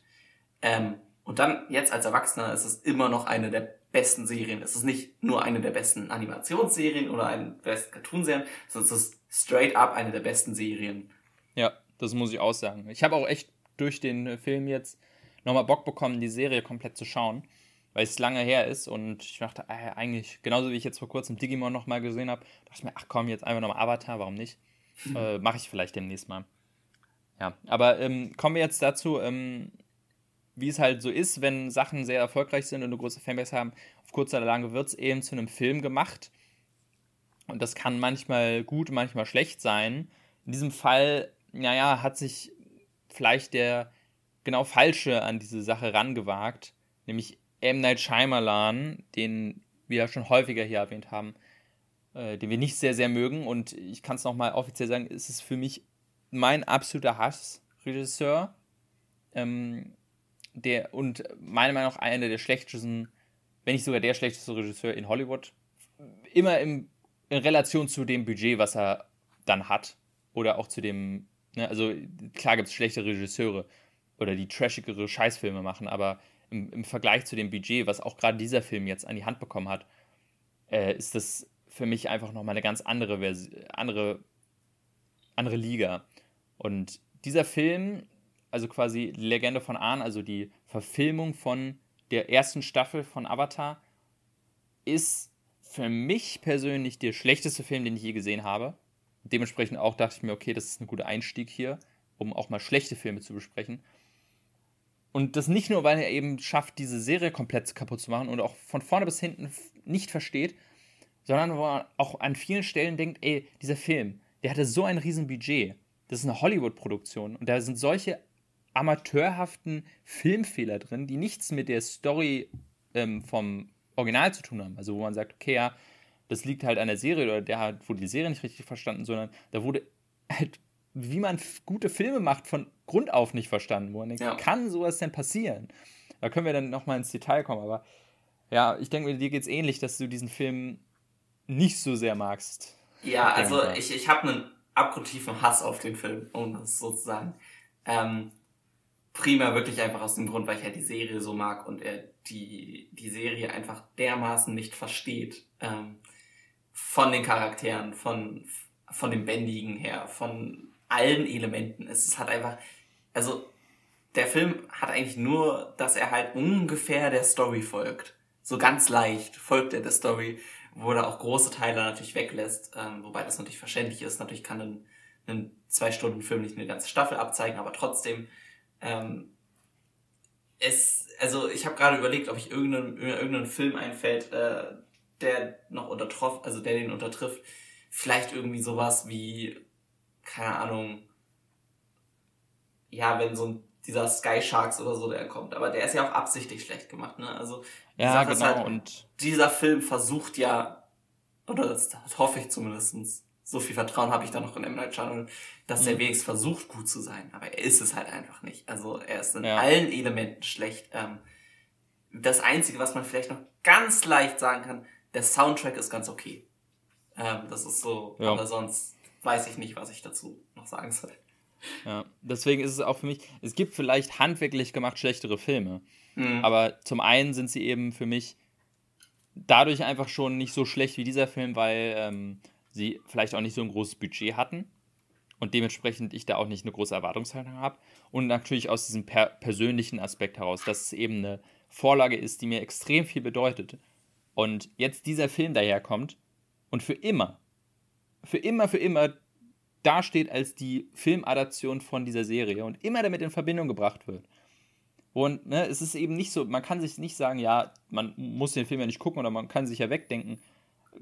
Ähm, und dann jetzt als Erwachsener ist es immer noch eine der besten Serien. Es ist nicht nur eine der besten Animationsserien oder eine der besten Cartoonserien, sondern es ist straight up eine der besten Serien. Ja, das muss ich auch sagen. Ich habe auch echt durch den Film jetzt nochmal Bock bekommen, die Serie komplett zu schauen weil es lange her ist und ich dachte, äh, eigentlich, genauso wie ich jetzt vor kurzem Digimon nochmal gesehen habe, dachte ich mir, ach komm, jetzt einfach nochmal Avatar, warum nicht? äh, Mache ich vielleicht demnächst mal. Ja, aber ähm, kommen wir jetzt dazu, ähm, wie es halt so ist, wenn Sachen sehr erfolgreich sind und eine große Fanbase haben, auf kurz oder lange wird es eben zu einem Film gemacht. Und das kann manchmal gut, manchmal schlecht sein. In diesem Fall, naja, hat sich vielleicht der genau Falsche an diese Sache rangewagt. Nämlich M. Night Shyamalan, den wir schon häufiger hier erwähnt haben, äh, den wir nicht sehr, sehr mögen. Und ich kann es nochmal offiziell sagen, ist es für mich mein absoluter Hassregisseur. Ähm, der, und meiner Meinung nach einer der schlechtesten, wenn nicht sogar der schlechteste Regisseur in Hollywood. Immer im, in Relation zu dem Budget, was er dann hat. Oder auch zu dem, ne, also klar gibt es schlechte Regisseure oder die trashigere Scheißfilme machen, aber im, im Vergleich zu dem Budget, was auch gerade dieser Film jetzt an die Hand bekommen hat, äh, ist das für mich einfach nochmal eine ganz andere, Vers andere, andere Liga. Und dieser Film, also quasi Legende von Ahn, also die Verfilmung von der ersten Staffel von Avatar, ist für mich persönlich der schlechteste Film, den ich je gesehen habe. Dementsprechend auch dachte ich mir, okay, das ist ein guter Einstieg hier, um auch mal schlechte Filme zu besprechen. Und das nicht nur, weil er eben schafft, diese Serie komplett kaputt zu machen und auch von vorne bis hinten nicht versteht, sondern wo er auch an vielen Stellen denkt, ey, dieser Film, der hatte so ein riesen Budget. Das ist eine Hollywood-Produktion und da sind solche amateurhaften Filmfehler drin, die nichts mit der Story ähm, vom Original zu tun haben. Also wo man sagt, okay, ja, das liegt halt an der Serie oder der hat, wurde die Serie nicht richtig verstanden, sondern da wurde halt wie man gute Filme macht, von Grund auf nicht verstanden. Wo man denkt, ja. kann sowas denn passieren? Da können wir dann nochmal ins Detail kommen. Aber ja, ich denke, dir geht es ähnlich, dass du diesen Film nicht so sehr magst. Ja, also ich, ich habe einen abgrundtiefen Hass auf den Film, um das sozusagen. Ähm, primär wirklich einfach aus dem Grund, weil ich halt die Serie so mag und er die, die Serie einfach dermaßen nicht versteht. Ähm, von den Charakteren, von, von dem Bändigen her, von allen Elementen. Es ist halt einfach, also der Film hat eigentlich nur, dass er halt ungefähr der Story folgt. So ganz leicht folgt er der Story, wo er auch große Teile natürlich weglässt, ähm, wobei das natürlich verständlich ist. Natürlich kann ein, ein zwei Stunden Film nicht eine ganze Staffel abzeigen, aber trotzdem ähm, es, also ich habe gerade überlegt, ob ich irgendeinen, irgendeinen Film einfällt, äh, der noch untertroffen, also der den untertrifft. Vielleicht irgendwie sowas wie keine Ahnung, ja, wenn so ein dieser Sky Sharks oder so, der kommt. Aber der ist ja auch absichtlich schlecht gemacht, ne? Also, ja, genau. Halt, und dieser Film versucht ja, oder das, das hoffe ich zumindestens so viel Vertrauen habe ich da noch in M. Night Shyamalan, dass mhm. er wenigstens versucht, gut zu sein. Aber er ist es halt einfach nicht. Also, er ist in ja. allen Elementen schlecht. Ähm, das Einzige, was man vielleicht noch ganz leicht sagen kann, der Soundtrack ist ganz okay. Ähm, das ist so, ja. aber sonst weiß ich nicht, was ich dazu noch sagen soll. Ja, deswegen ist es auch für mich, es gibt vielleicht handwerklich gemacht schlechtere Filme, mhm. aber zum einen sind sie eben für mich dadurch einfach schon nicht so schlecht wie dieser Film, weil ähm, sie vielleicht auch nicht so ein großes Budget hatten und dementsprechend ich da auch nicht eine große Erwartungshaltung habe. Und natürlich aus diesem per persönlichen Aspekt heraus, dass es eben eine Vorlage ist, die mir extrem viel bedeutet. Und jetzt dieser Film daherkommt und für immer, für immer, für immer dasteht als die Filmadaption von dieser Serie und immer damit in Verbindung gebracht wird. Und ne, es ist eben nicht so, man kann sich nicht sagen, ja, man muss den Film ja nicht gucken oder man kann sich ja wegdenken.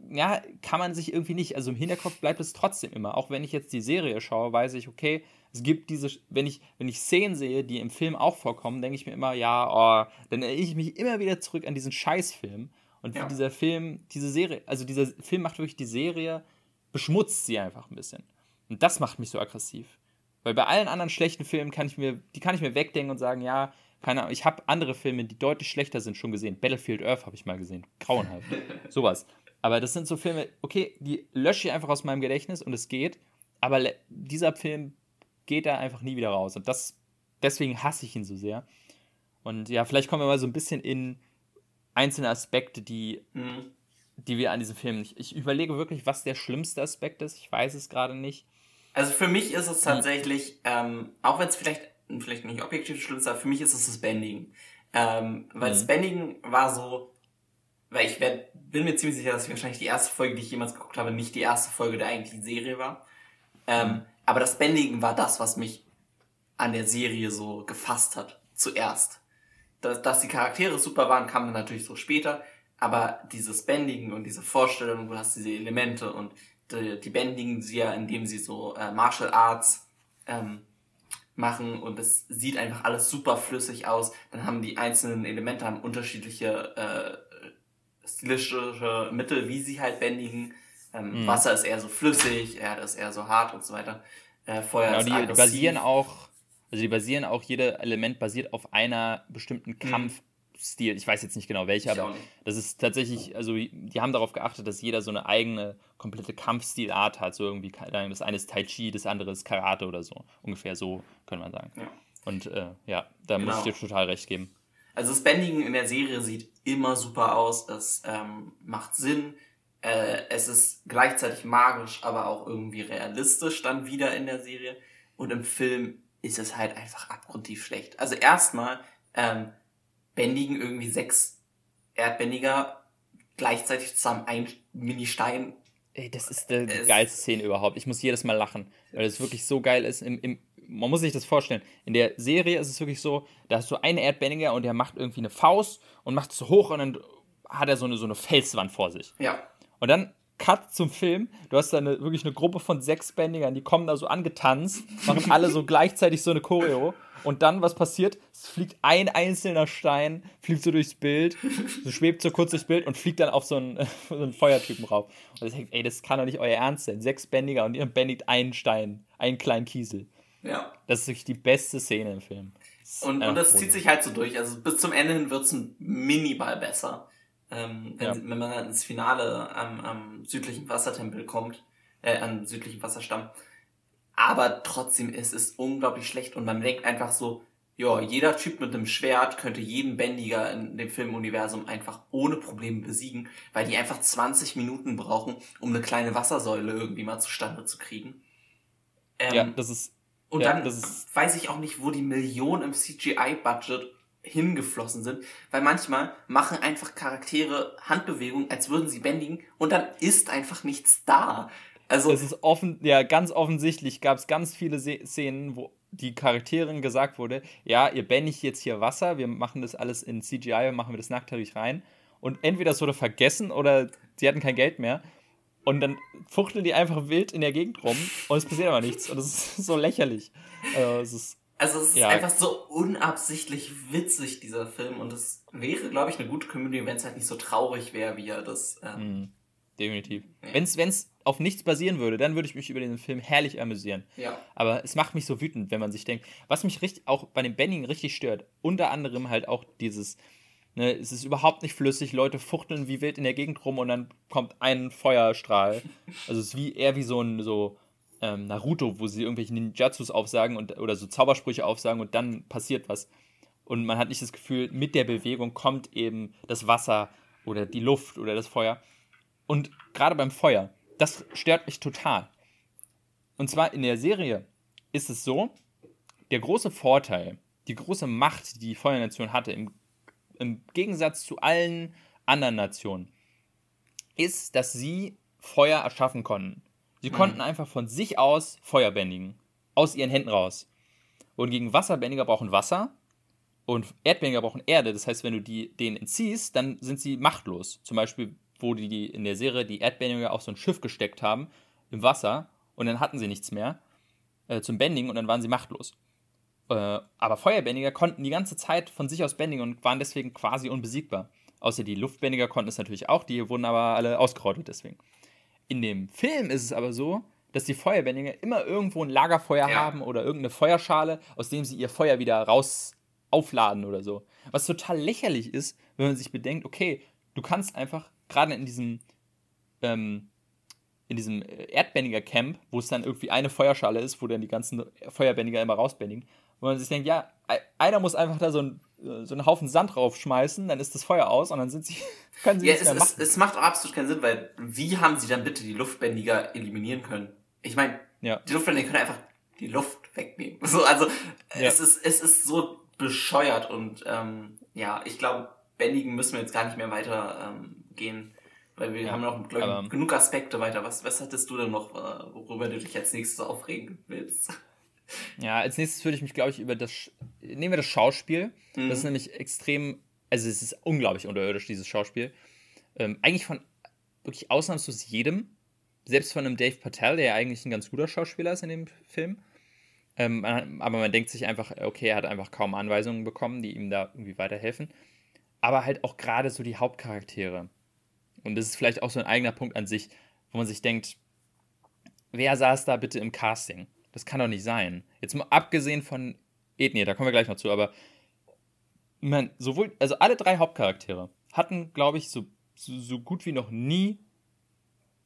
Ja, kann man sich irgendwie nicht. Also im Hinterkopf bleibt es trotzdem immer. Auch wenn ich jetzt die Serie schaue, weiß ich, okay, es gibt diese, wenn ich, wenn ich Szenen sehe, die im Film auch vorkommen, denke ich mir immer, ja, oh, dann erinnere ich mich immer wieder zurück an diesen Scheißfilm. Und wie ja. dieser Film, diese Serie, also dieser Film macht wirklich die Serie, beschmutzt sie einfach ein bisschen. Und das macht mich so aggressiv. Weil bei allen anderen schlechten Filmen kann ich mir, die kann ich mir wegdenken und sagen, ja, keine Ahnung, ich habe andere Filme, die deutlich schlechter sind, schon gesehen. Battlefield Earth habe ich mal gesehen. Grauenhaft. Sowas. Aber das sind so Filme, okay, die lösche ich einfach aus meinem Gedächtnis und es geht. Aber dieser Film geht da einfach nie wieder raus. Und das, deswegen hasse ich ihn so sehr. Und ja, vielleicht kommen wir mal so ein bisschen in einzelne Aspekte, die, mhm. Die wir an diesem Film nicht. Ich überlege wirklich, was der schlimmste Aspekt ist. Ich weiß es gerade nicht. Also für mich ist es tatsächlich, ähm, auch wenn es vielleicht, vielleicht nicht objektiv schlimm ist, aber für mich ist es das Bändigen. Ähm, weil mhm. das Bändigen war so, weil ich werd, bin mir ziemlich sicher, dass ich wahrscheinlich die erste Folge, die ich jemals geguckt habe, nicht die erste Folge der eigentlichen Serie war. Ähm, mhm. Aber das Bändigen war das, was mich an der Serie so gefasst hat, zuerst. Dass, dass die Charaktere super waren, kam dann natürlich so später, aber dieses Bändigen und diese Vorstellung, du hast diese Elemente und die, die bändigen sie ja, indem sie so äh, Martial Arts ähm, machen und es sieht einfach alles super flüssig aus. Dann haben die einzelnen Elemente haben unterschiedliche äh, stilistische Mittel, wie sie halt bändigen. Ähm, mhm. Wasser ist eher so flüssig, Erde ist eher so hart und so weiter. Äh, Feuer genau, ist die, aggressiv. die basieren auch, also die basieren auch, jeder Element basiert auf einer bestimmten mhm. Stil. Ich weiß jetzt nicht genau welcher, aber das ist tatsächlich, also die haben darauf geachtet, dass jeder so eine eigene komplette Kampfstilart hat. So irgendwie, das eine ist Tai Chi, das andere ist Karate oder so. Ungefähr so, könnte man sagen. Ja. Und äh, ja, da genau. muss ich dir total recht geben. Also das Bändigen in der Serie sieht immer super aus. Es ähm, macht Sinn. Äh, es ist gleichzeitig magisch, aber auch irgendwie realistisch dann wieder in der Serie. Und im Film ist es halt einfach abgrundtief schlecht. Also erstmal ähm, bändigen irgendwie sechs Erdbändiger gleichzeitig zusammen ein Mini-Stein. Ey, das ist die geilste Szene überhaupt. Ich muss jedes Mal lachen, weil es wirklich so geil ist. Im, im, man muss sich das vorstellen. In der Serie ist es wirklich so, da hast du einen Erdbändiger und der macht irgendwie eine Faust und macht es hoch und dann hat er so eine, so eine Felswand vor sich. Ja. Und dann Cut zum Film. Du hast da eine, wirklich eine Gruppe von sechs Bändigern, die kommen da so angetanzt, machen alle so gleichzeitig so eine Choreo. Und dann, was passiert? Es fliegt ein einzelner Stein, fliegt so durchs Bild, so schwebt so kurz durchs Bild und fliegt dann auf so einen, so einen Feuertypen rauf. Und ich denke, ey, das kann doch nicht euer Ernst sein. Sechs Bändiger und ihr bändigt einen Stein, einen kleinen Kiesel. Ja. Das ist wirklich die beste Szene im Film. Das und, und das zieht sich halt so durch. Also bis zum Ende hin wird es ein Minimal besser. Ähm, wenn, ja. wenn man dann ins Finale am, am südlichen Wassertempel kommt, äh, am südlichen Wasserstamm, aber trotzdem ist es unglaublich schlecht und man denkt einfach so, ja, jeder Typ mit einem Schwert könnte jeden Bändiger in dem Filmuniversum einfach ohne Probleme besiegen, weil die einfach 20 Minuten brauchen, um eine kleine Wassersäule irgendwie mal zustande zu kriegen. Ähm, ja, das ist. Und ja, dann ist, weiß ich auch nicht, wo die Millionen im CGI-Budget hingeflossen sind, weil manchmal machen einfach Charaktere Handbewegungen, als würden sie bändigen und dann ist einfach nichts da. Also es ist offen, ja, ganz offensichtlich gab es ganz viele Szenen, wo die Charakteren gesagt wurde, ja, ihr bändigt jetzt hier Wasser, wir machen das alles in CGI, machen wir das nachträglich rein. Und entweder es wurde vergessen oder sie hatten kein Geld mehr. Und dann fuchteln die einfach wild in der Gegend rum und es passiert aber nichts. Und das ist so lächerlich. Also es ist, also es ist ja. einfach so unabsichtlich witzig, dieser Film. Und es wäre, glaube ich, eine gute Komödie, wenn es halt nicht so traurig wäre, wie er das. Ähm, mhm. Definitiv. Ja. Wenn es auf nichts basieren würde, dann würde ich mich über den Film herrlich amüsieren. Ja. Aber es macht mich so wütend, wenn man sich denkt, was mich richtig, auch bei dem Benning richtig stört, unter anderem halt auch dieses, ne, es ist überhaupt nicht flüssig, Leute fuchteln wie wild in der Gegend rum und dann kommt ein Feuerstrahl. Also es ist wie eher wie so ein so ähm, Naruto, wo sie irgendwelche Ninjatsus aufsagen und, oder so Zaubersprüche aufsagen und dann passiert was. Und man hat nicht das Gefühl, mit der Bewegung kommt eben das Wasser oder die Luft oder das Feuer. Und gerade beim Feuer, das stört mich total. Und zwar in der Serie ist es so, der große Vorteil, die große Macht, die die Feuernation hatte, im, im Gegensatz zu allen anderen Nationen, ist, dass sie Feuer erschaffen konnten. Sie mhm. konnten einfach von sich aus Feuer bändigen. Aus ihren Händen raus. Und gegen Wasserbändiger brauchen Wasser und Erdbändiger brauchen Erde. Das heißt, wenn du die, denen entziehst, dann sind sie machtlos. Zum Beispiel, wo die in der Serie die Erdbändiger auf so ein Schiff gesteckt haben im Wasser und dann hatten sie nichts mehr äh, zum Bändigen und dann waren sie machtlos. Äh, aber Feuerbändiger konnten die ganze Zeit von sich aus bändigen und waren deswegen quasi unbesiegbar. Außer die Luftbändiger konnten es natürlich auch, die wurden aber alle ausgerottet deswegen. In dem Film ist es aber so, dass die Feuerbändiger immer irgendwo ein Lagerfeuer ja. haben oder irgendeine Feuerschale, aus dem sie ihr Feuer wieder raus aufladen oder so. Was total lächerlich ist, wenn man sich bedenkt, okay, du kannst einfach gerade in diesem ähm, in diesem Erdbändiger-Camp, wo es dann irgendwie eine Feuerschale ist, wo dann die ganzen Feuerbändiger immer rausbändigen, wo man sich denkt, ja, einer muss einfach da so, ein, so einen Haufen Sand draufschmeißen, dann ist das Feuer aus und dann sind sie, können sie ja, es, es, es, macht auch absolut keinen Sinn, weil wie haben sie dann bitte die Luftbändiger eliminieren können? Ich meine, ja. die Luftbändiger können einfach die Luft wegnehmen. So, also ja. es, ist, es ist so bescheuert und ähm, ja, ich glaube, bändigen müssen wir jetzt gar nicht mehr weiter ähm, gehen, weil wir ja, haben noch ich, genug Aspekte weiter. Was, was hattest du denn noch, äh, worüber du dich als nächstes aufregen willst? Ja, als nächstes würde ich mich, glaube ich, über das. Nehmen wir das Schauspiel. Mhm. Das ist nämlich extrem. Also, es ist unglaublich unterirdisch, dieses Schauspiel. Ähm, eigentlich von wirklich ausnahmslos jedem. Selbst von einem Dave Patel, der ja eigentlich ein ganz guter Schauspieler ist in dem Film. Ähm, aber man denkt sich einfach, okay, er hat einfach kaum Anweisungen bekommen, die ihm da irgendwie weiterhelfen. Aber halt auch gerade so die Hauptcharaktere. Und das ist vielleicht auch so ein eigener Punkt an sich, wo man sich denkt, wer saß da bitte im Casting? Das kann doch nicht sein. Jetzt mal abgesehen von Ethnie, da kommen wir gleich noch zu, aber man, sowohl, also alle drei Hauptcharaktere hatten, glaube ich, so, so, so, gut wie noch nie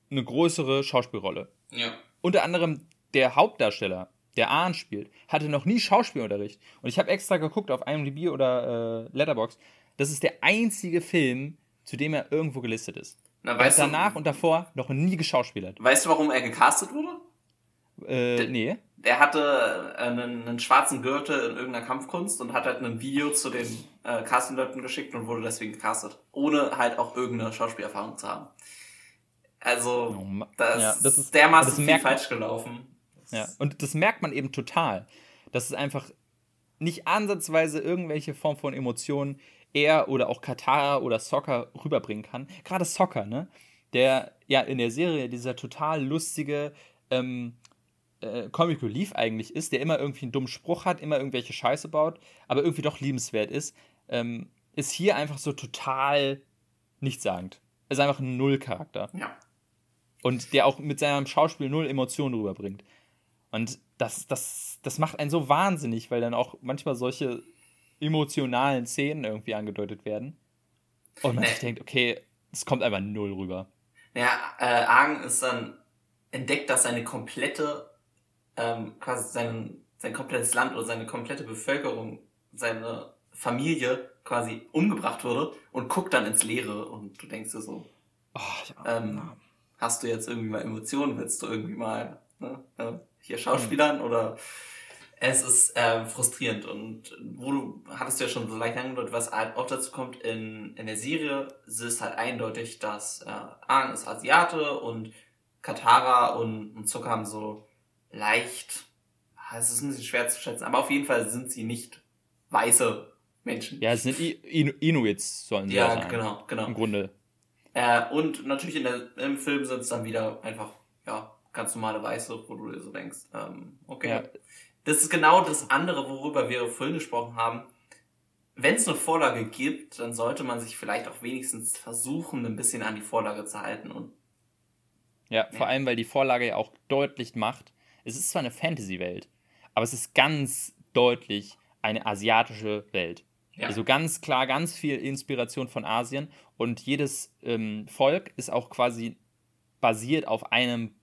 eine größere Schauspielrolle. Ja. Unter anderem der Hauptdarsteller, der Ahn spielt, hatte noch nie Schauspielunterricht. Und ich habe extra geguckt auf IMDb oder äh, Letterbox. Das ist der einzige Film, zu dem er irgendwo gelistet ist. Na, er hat danach du, und davor noch nie geschauspielert. Weißt du, warum er gecastet wurde? Äh, der, nee. Der hatte einen, einen, schwarzen Gürtel in irgendeiner Kampfkunst und hat halt ein Video zu den äh, Casting-Leuten geschickt und wurde deswegen gecastet. Ohne halt auch irgendeine Schauspielerfahrung zu haben. Also, oh, das, ja, das ist dermaßen viel falsch gelaufen. Ja, und das merkt man eben total. Dass es einfach nicht ansatzweise irgendwelche Form von Emotionen er oder auch Katara oder Soccer rüberbringen kann. Gerade Soccer, ne? Der ja in der Serie dieser total lustige, ähm, äh, Comic Relief eigentlich ist, der immer irgendwie einen dummen Spruch hat, immer irgendwelche Scheiße baut, aber irgendwie doch liebenswert ist, ähm, ist hier einfach so total nichtssagend. Ist einfach ein Null-Charakter. Ja. Und der auch mit seinem Schauspiel null Emotionen rüberbringt. Und das, das, das macht einen so wahnsinnig, weil dann auch manchmal solche emotionalen Szenen irgendwie angedeutet werden. Und man sich denkt, okay, es kommt einfach null rüber. Ja, äh, Argen ist dann entdeckt, dass seine komplette ähm, quasi sein, sein komplettes Land oder seine komplette Bevölkerung, seine Familie quasi umgebracht wurde und guckt dann ins Leere und du denkst dir so, oh, ja, ähm, ja. hast du jetzt irgendwie mal Emotionen, willst du irgendwie mal ne, äh, hier Schauspielern oder es ist äh, frustrierend und wo du hattest ja schon so leicht angedeutet, was halt auch dazu kommt in, in der Serie, es ist halt eindeutig, dass äh, Aang ist Asiate und Katara und, und Zucker haben so leicht, ah, es ist ein bisschen schwer zu schätzen, aber auf jeden Fall sind sie nicht weiße Menschen. Ja, es sind I Inuits, sollen sie ja, ja sein. genau, genau. Im Grunde. Äh, und natürlich in der, im Film sind es dann wieder einfach, ja, ganz normale Weiße, wo du dir so denkst, ähm, okay. Ja. Das ist genau das andere, worüber wir vorhin gesprochen haben. Wenn es eine Vorlage gibt, dann sollte man sich vielleicht auch wenigstens versuchen, ein bisschen an die Vorlage zu halten und ja, vor allem, weil die Vorlage ja auch deutlich macht, es ist zwar eine Fantasy-Welt, aber es ist ganz deutlich eine asiatische Welt. Ja. Also ganz klar, ganz viel Inspiration von Asien und jedes ähm, Volk ist auch quasi basiert auf einem,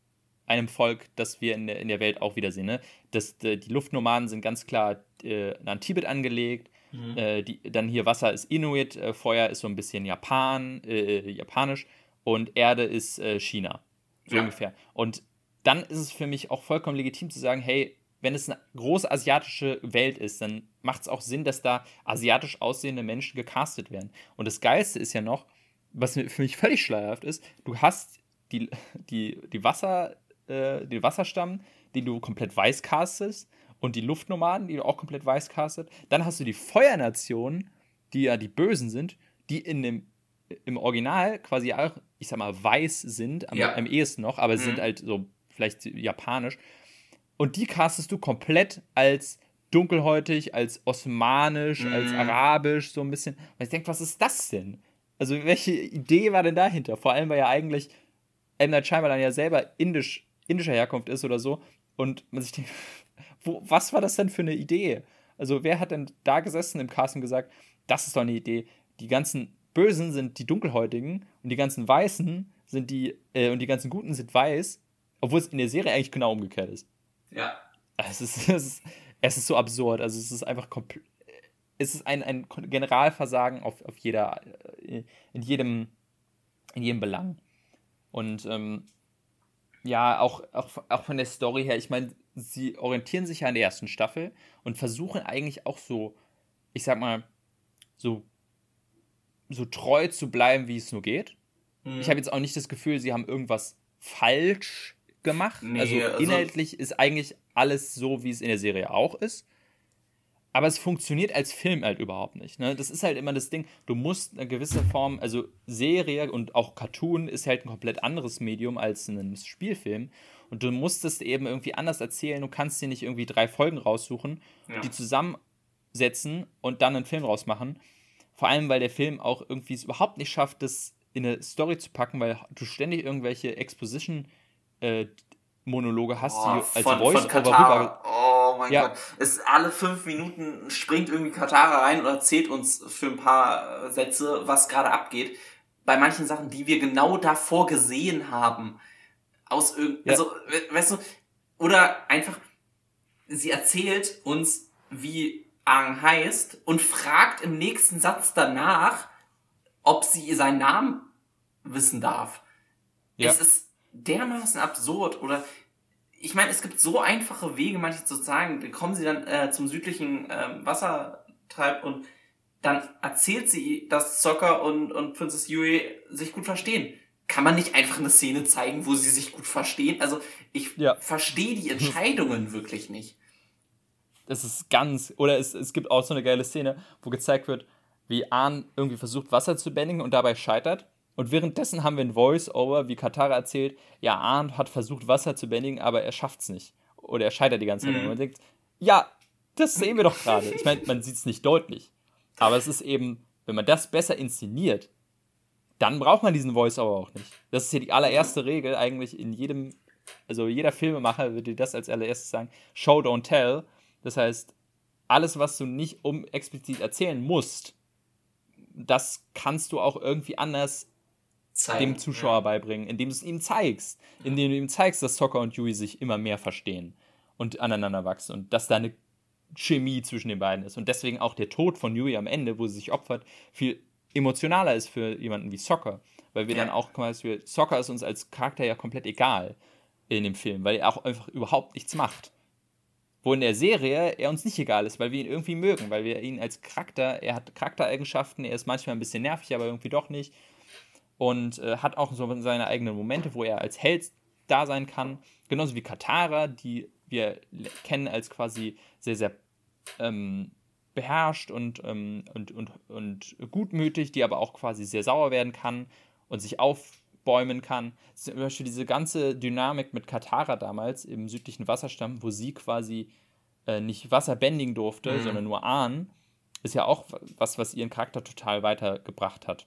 einem Volk, das wir in der, in der Welt auch wiedersehen. Ne? Das, die, Luftnomaden sind ganz klar äh, an Tibet angelegt. Mhm. Äh, die, dann hier Wasser ist Inuit, äh, Feuer ist so ein bisschen Japan, äh, japanisch und Erde ist äh, China. So ja. ungefähr. Und dann ist es für mich auch vollkommen legitim zu sagen, hey, wenn es eine große asiatische Welt ist, dann macht es auch Sinn, dass da asiatisch aussehende Menschen gecastet werden. Und das Geilste ist ja noch, was für mich völlig schleierhaft ist, du hast die, die, die Wasser, äh, den Wasserstamm, den du komplett weiß castest und die Luftnomaden, die du auch komplett weiß castet. Dann hast du die Feuernationen, die ja die Bösen sind, die in dem, im Original quasi auch, ich sag mal, weiß sind, am, ja. am ehesten noch, aber mhm. sind halt so vielleicht japanisch. Und die castest du komplett als dunkelhäutig, als osmanisch, mhm. als arabisch, so ein bisschen. Und ich denke, was ist das denn? Also, welche Idee war denn dahinter? Vor allem, weil ja eigentlich M. Night Shyamalan ja selber indisch, indischer Herkunft ist oder so. Und man sich denkt, wo, was war das denn für eine Idee? Also, wer hat denn da gesessen im Cast und gesagt, das ist doch eine Idee? Die ganzen Bösen sind die Dunkelhäutigen und die ganzen Weißen sind die, äh, und die ganzen Guten sind weiß, obwohl es in der Serie eigentlich genau umgekehrt ist. Ja. Es ist, es ist, es ist so absurd. Also, es ist einfach komplett. Es ist ein, ein Generalversagen auf, auf jeder, äh, in jedem, in jedem Belang. Und ähm, ja, auch, auch, auch von der Story her, ich meine, sie orientieren sich ja an der ersten Staffel und versuchen eigentlich auch so, ich sag mal, so, so treu zu bleiben, wie es nur geht. Mhm. Ich habe jetzt auch nicht das Gefühl, sie haben irgendwas falsch gemacht. Nee, also, also inhaltlich also ist eigentlich alles so, wie es in der Serie auch ist. Aber es funktioniert als Film halt überhaupt nicht. Ne? Das ist halt immer das Ding, du musst eine gewisse Form, also Serie und auch Cartoon ist halt ein komplett anderes Medium als ein Spielfilm. Und du musst es eben irgendwie anders erzählen. Du kannst dir nicht irgendwie drei Folgen raussuchen, ja. die zusammensetzen und dann einen Film rausmachen. Vor allem, weil der Film auch irgendwie es überhaupt nicht schafft, das in eine Story zu packen, weil du ständig irgendwelche Exposition äh, Monologe hast, oh, die als Voice-Over rüber. Oh mein ja. Gott. Es alle fünf Minuten springt irgendwie Katara rein und erzählt uns für ein paar äh, Sätze, was gerade abgeht. Bei manchen Sachen, die wir genau davor gesehen haben. Aus irgend, ja. also, weißt du, oder einfach, sie erzählt uns, wie Aang heißt und fragt im nächsten Satz danach, ob sie seinen Namen wissen darf. Ja. Es ist dermaßen absurd oder ich meine, es gibt so einfache Wege, manche zu sagen, dann kommen sie dann äh, zum südlichen ähm, Wassertreib und dann erzählt sie, dass Soccer und, und Princess Yui sich gut verstehen. Kann man nicht einfach eine Szene zeigen, wo sie sich gut verstehen? Also ich ja. verstehe die Entscheidungen wirklich nicht. Das ist ganz, oder es, es gibt auch so eine geile Szene, wo gezeigt wird, wie Ahn irgendwie versucht, Wasser zu bändigen und dabei scheitert. Und währenddessen haben wir ein Voice-Over, wie Katara erzählt, ja, Arndt hat versucht, Wasser zu bändigen, aber er schafft es nicht. Oder er scheitert die ganze Zeit. Mhm. Und man denkt, ja, das sehen wir doch gerade. Ich meine, man sieht es nicht deutlich. Aber es ist eben, wenn man das besser inszeniert, dann braucht man diesen Voice-Over auch nicht. Das ist ja die allererste Regel eigentlich in jedem, also jeder Filmemacher würde dir das als allererstes sagen, Show, don't tell. Das heißt, alles, was du nicht um explizit erzählen musst, das kannst du auch irgendwie anders Zeigen, dem Zuschauer ja. beibringen, indem du es ihm zeigst, indem du ihm zeigst, dass Soccer und Yui sich immer mehr verstehen und aneinander wachsen und dass da eine Chemie zwischen den beiden ist und deswegen auch der Tod von Yui am Ende, wo sie sich opfert, viel emotionaler ist für jemanden wie Soccer, weil wir ja. dann auch quasi Soccer ist uns als Charakter ja komplett egal in dem Film, weil er auch einfach überhaupt nichts macht. Wo in der Serie er uns nicht egal ist, weil wir ihn irgendwie mögen, weil wir ihn als Charakter, er hat Charaktereigenschaften, er ist manchmal ein bisschen nervig, aber irgendwie doch nicht und äh, hat auch so seine eigenen Momente, wo er als Held da sein kann. Genauso wie Katara, die wir kennen als quasi sehr, sehr ähm, beherrscht und, ähm, und, und, und gutmütig, die aber auch quasi sehr sauer werden kann und sich aufbäumen kann. Zum Beispiel diese ganze Dynamik mit Katara damals im südlichen Wasserstamm, wo sie quasi äh, nicht Wasser bändigen durfte, mhm. sondern nur ahnen, ist ja auch was, was ihren Charakter total weitergebracht hat